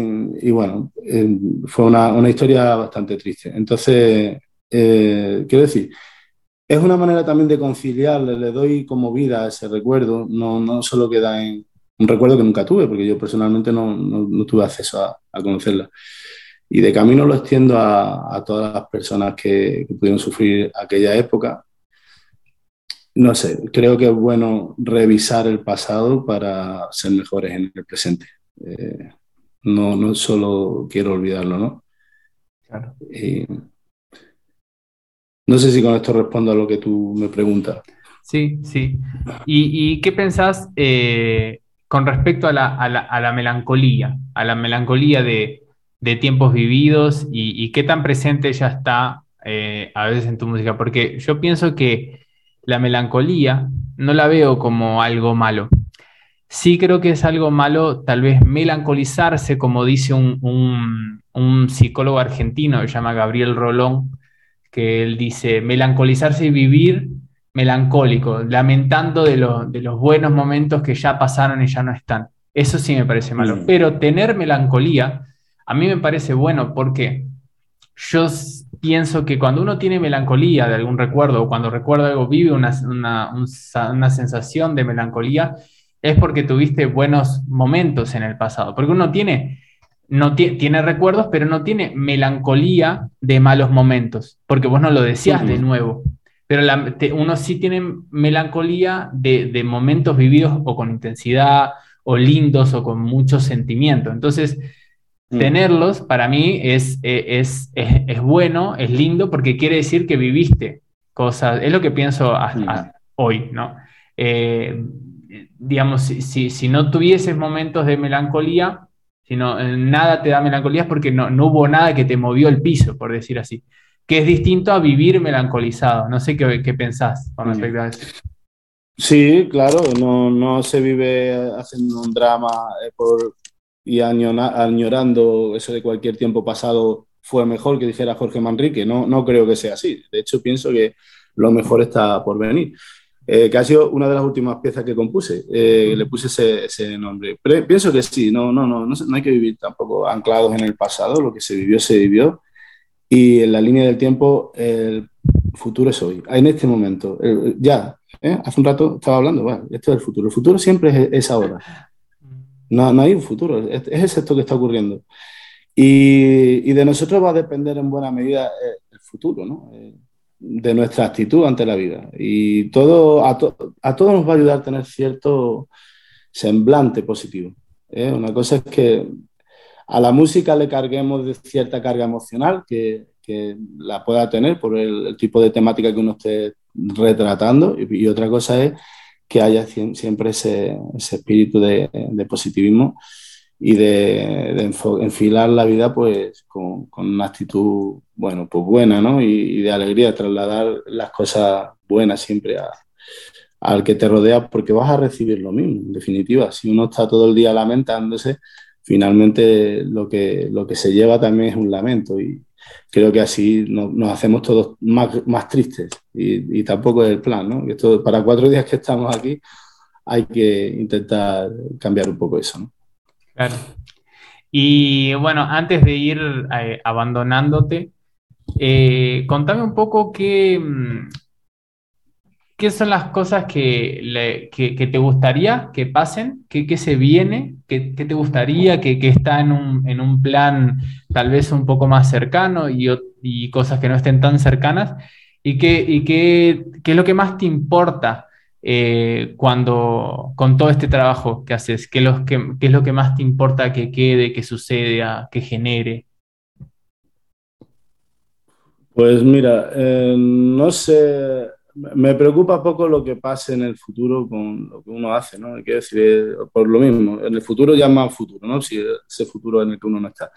y bueno, eh, fue una, una, historia bastante triste. Entonces, eh, quiero decir, es una manera también de conciliar, le doy como vida a ese recuerdo, no, no solo queda en, un recuerdo que nunca tuve, porque yo personalmente no, no, tuve acceso a, a, conocerla. Y de camino lo extiendo a, a todas las personas que, pudieron sufrir aquella época. No sé, creo que es bueno revisar el pasado para ser mejores en el presente. Eh, no, no solo quiero olvidarlo, ¿no? Claro. no sé si con esto respondo a lo que tú me preguntas. Sí, sí. ¿Y, y qué pensás eh, con respecto a la, melancolía, a la melancolía de, tiempos vividos y, qué tan presente ya está eh, a veces en tu música, porque yo pienso que la melancolía no la veo como algo malo. Sí creo que es algo malo tal vez melancolizarse, como dice un, psicólogo argentino que se llama Gabriel Rolón, que él dice, melancolizarse y vivir melancólico, lamentando de, de los buenos momentos que ya pasaron y ya no están. Eso sí me parece malo. Mm. Pero tener melancolía, a mí me parece bueno porque yo pienso que cuando uno tiene melancolía de algún recuerdo o cuando recuerda algo, vive una, una, sensación de melancolía, es porque tuviste buenos momentos en el pasado. Porque uno tiene, no tiene recuerdos, pero no tiene melancolía de malos momentos, porque vos no lo deseas de nuevo. Pero uno sí tiene melancolía de, de momentos vividos o con intensidad o lindos o con mucho sentimiento. Entonces, mm. tenerlos para mí es, e, es, es, bueno, es lindo, porque quiere decir que viviste cosas, es lo que pienso mm. hoy, ¿no? Eh, digamos, si, si, no tuvieses momentos de melancolía, si no, eh, nada te da melancolía es porque no, no hubo nada que te movió el piso, por decir así, que es distinto a vivir melancolizado. No sé qué, qué pensás con respecto a eso. Sí, claro, no, no se vive haciendo un drama eh, por, y añorando eso de cualquier tiempo pasado fue mejor que dijera Jorge Manrique. No, no creo que sea así. De hecho, pienso que lo mejor está por venir. Eh, que ha sido una de las últimas piezas que compuse. Eh, le puse ese, ese nombre. Pero pienso que sí, no, no, no, no, hay que vivir tampoco anclados en el pasado. Lo que se vivió, se vivió. Y en la línea del tiempo, el futuro es hoy, en este momento. ya, ¿eh? Hace un rato estaba hablando, bueno, esto es el futuro. El futuro siempre es, ahora. No, no, hay un futuro, es, es, esto que está ocurriendo. Y, y, de nosotros va a depender en buena medida eh, el futuro, ¿no? Eh, de nuestra actitud ante la vida. Y todo, a, a todos nos va a ayudar a tener cierto semblante positivo. Una cosa es que a la música le carguemos de cierta carga emocional que, que la pueda tener por el, tipo de temática que uno esté retratando y, otra cosa es que haya siempre ese, espíritu de, positivismo y de, enfilar la vida pues con, con, una actitud bueno pues buena ¿no? y, de alegría trasladar las cosas buenas siempre a, al que te rodea porque vas a recibir lo mismo en definitiva si uno está todo el día lamentándose finalmente lo que, lo que se lleva también es un lamento y, creo que así nos, hacemos todos más, más tristes y, tampoco es el plan, ¿no? Esto, para cuatro días que estamos aquí hay que intentar cambiar un poco eso, ¿no? Claro. Y bueno, antes de ir eh, abandonándote, eh, contame un poco qué, mm, ¿qué son las cosas que, te gustaría que pasen? ¿Qué, se viene? ¿Qué, te gustaría que, está en un, plan tal vez un poco más cercano y, cosas que no estén tan cercanas? ¿Y qué, es lo que más te importa eh, cuando con todo este trabajo que haces? ¿Qué, es lo que más te importa que quede, que suceda, que genere? Pues mira, eh, no sé me preocupa poco lo que pase en el futuro con lo que uno hace, ¿no? Que decir, por lo mismo, en el futuro ya más futuro, ¿no? Si ese futuro en el que uno no está.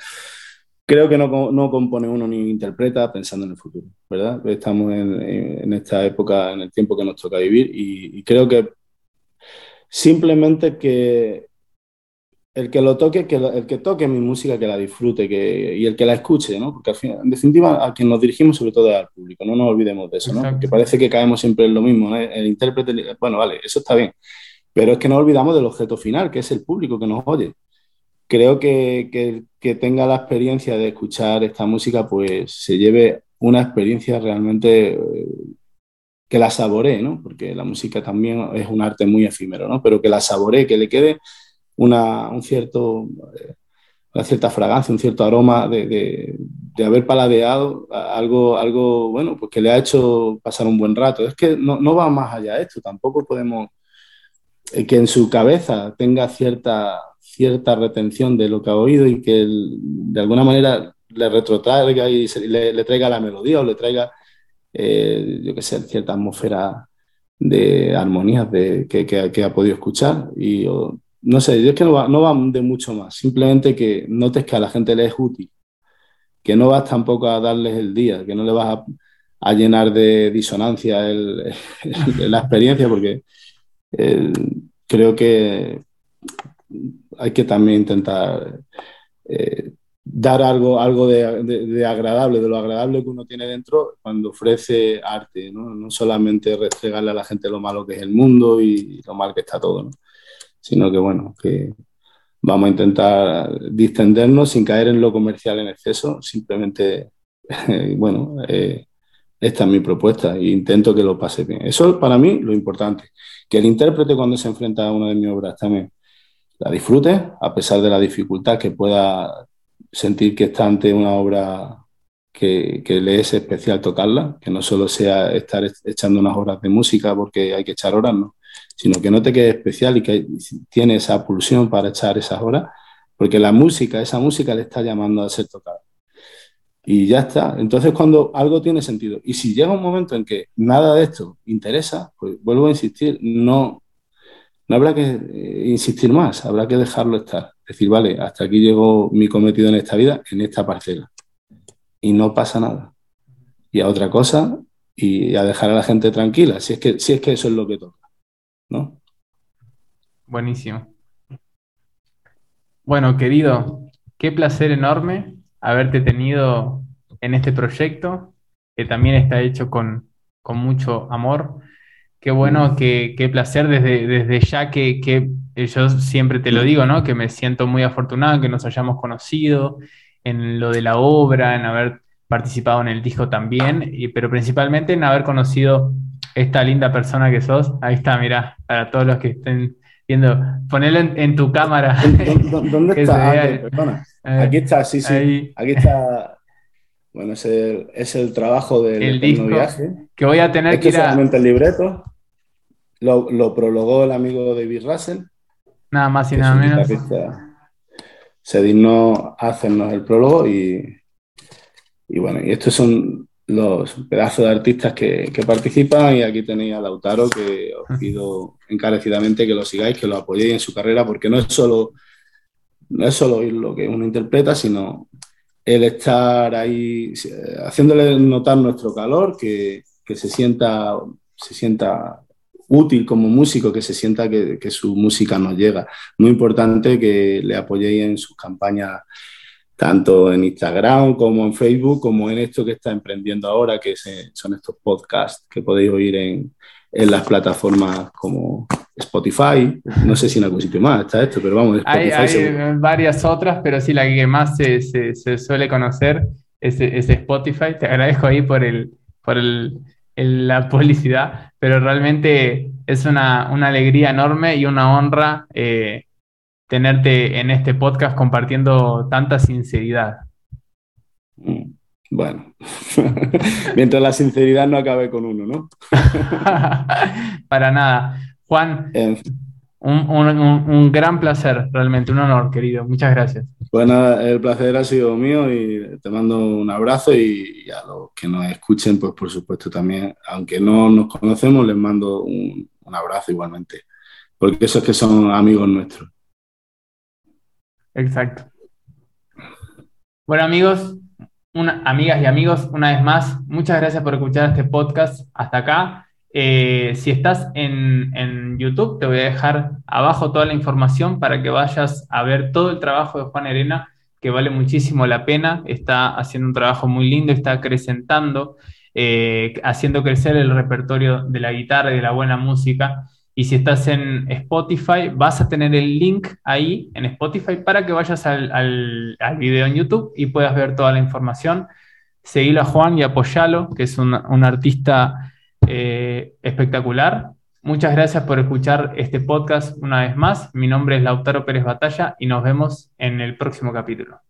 Creo que no, no compone uno ni interpreta pensando en el futuro, ¿verdad? Estamos en, en esta época, en el tiempo que nos toca vivir y, y creo que simplemente que el que lo toque, que el que toque mi música, que la disfrute que, y el que la escuche, ¿no? Porque al final, en definitiva a quien nos dirigimos sobre todo es al público, no nos olvidemos de eso, ¿no? Porque parece que caemos siempre en lo mismo, ¿no? El intérprete, bueno, vale, eso está bien, pero es que no olvidamos del objeto final, que es el público que nos oye. Creo que, que, que tenga la experiencia de escuchar esta música, pues se lleve una experiencia realmente eh, que la saboree, ¿no? Porque la música también es un arte muy efímero, ¿no? Pero que la saboree, que le quede una, un cierto, una cierta fragancia, un cierto aroma de, de, haber paladeado algo, algo, bueno, pues que le ha hecho pasar un buen rato. Es que no, no va más allá de esto, tampoco podemos eh, que en su cabeza tenga cierta, cierta retención de lo que ha oído y que de alguna manera le retrotraiga y le, traiga la melodía o le traiga, eh, yo qué sé, cierta atmósfera de armonías de, que, que, ha podido escuchar y no sé, es que no va, no va de mucho más. Simplemente que notes que a la gente le es útil, que no vas tampoco a darles el día, que no le vas a, llenar de disonancia la experiencia, porque creo que hay que también intentar eh, dar algo, algo de, agradable, de lo agradable que uno tiene dentro cuando ofrece arte, ¿no? solamente restregarle a la gente lo malo que es el mundo y lo mal que está todo. Sino que bueno, que vamos a intentar distendernos sin caer en lo comercial en exceso, simplemente, bueno, eh, esta es mi propuesta e intento que lo pase bien. Eso es para mí lo importante, que el intérprete cuando se enfrenta a una de mis obras también la disfrute, a pesar de la dificultad que pueda sentir que está ante una obra que, le es especial tocarla, que no solo sea estar echando unas horas de música porque hay que echar horas, no, sino que no te quede especial y que tiene esa pulsión para echar esas horas, porque la música, esa música le está llamando a ser tocada. Y ya está. Entonces, cuando algo tiene sentido, y si llega un momento en que nada de esto interesa, pues vuelvo a insistir, no, no habrá que eh, insistir más, habrá que dejarlo estar. Decir, vale, hasta aquí llegó mi cometido en esta vida, en esta parcela. Y no pasa nada. Y a otra cosa, y a dejar a la gente tranquila, si es que, si es que eso es lo que toca. ¿No? Buenísimo. Bueno, querido, qué placer enorme haberte tenido en este proyecto, que también está hecho con, con mucho amor. Qué bueno, qué, qué placer desde, desde ya que, que, yo siempre te lo digo, ¿no? Que me siento muy afortunado que nos hayamos conocido en lo de la obra, en haber participado en el disco también, y, pero principalmente en haber conocido esta linda persona que sos. Ahí está, mira, para todos los que estén viendo, ponelo en, tu cámara. ¿Dónde está? Ah, eh, Aquí está, sí, sí. Aquí está. Bueno, es el, es el trabajo del el disco viaje. Que voy a tener que ir a... solamente el libreto. Lo, lo, prologó el amigo David Russell. Nada más y nada menos. Se dignó a hacernos el prólogo y, y bueno, y estos son los pedazos de artistas que, que, participan y aquí tenéis a Lautaro que os pido encarecidamente que lo sigáis, que lo apoyéis en su carrera porque no es solo no es solo oír lo que uno interpreta, sino el estar ahí haciéndole notar nuestro calor, que, que se sienta se sienta útil como músico, que se sienta que, su música nos llega. Muy importante que le apoyéis en sus campañas, tanto en Instagram como en Facebook, como en esto que está emprendiendo ahora, que son estos podcasts que podéis oír en, las plataformas como Spotify. No sé si en algún sitio más está esto, pero vamos. hay, varias otras, pero sí la que más se, suele conocer es, Spotify. Te agradezco ahí por el, por el, la publicidad, pero realmente es una, alegría enorme y una honra eh, tenerte en este podcast compartiendo tanta sinceridad. Mm, bueno, mientras la sinceridad no acabe con uno, ¿no? Para nada. Juan, un, gran placer, realmente, un honor, querido. Muchas gracias. Bueno, el placer ha sido mío y te mando un abrazo y, a los que nos escuchen, pues por supuesto también, aunque no nos conocemos, les mando un, abrazo igualmente, porque esos que son amigos nuestros. Exacto. Bueno, amigos, amigas y amigos, una vez más, muchas gracias por escuchar este podcast hasta acá. Eh, si estás en, YouTube, te voy a dejar abajo toda la información para que vayas a ver todo el trabajo de Juan Arena, que vale muchísimo la pena. Está haciendo un trabajo muy lindo, está acrecentando, eh, haciendo crecer el repertorio de la guitarra y de la buena música. Y si estás en Spotify, vas a tener el link ahí en Spotify para que vayas al, al, video en YouTube y puedas ver toda la información. Seguilo a Juan y apoyalo, que es un, un artista eh, espectacular. Muchas gracias por escuchar este podcast una vez más. Mi nombre es Lautaro Pérez Batalla y nos vemos en el próximo capítulo.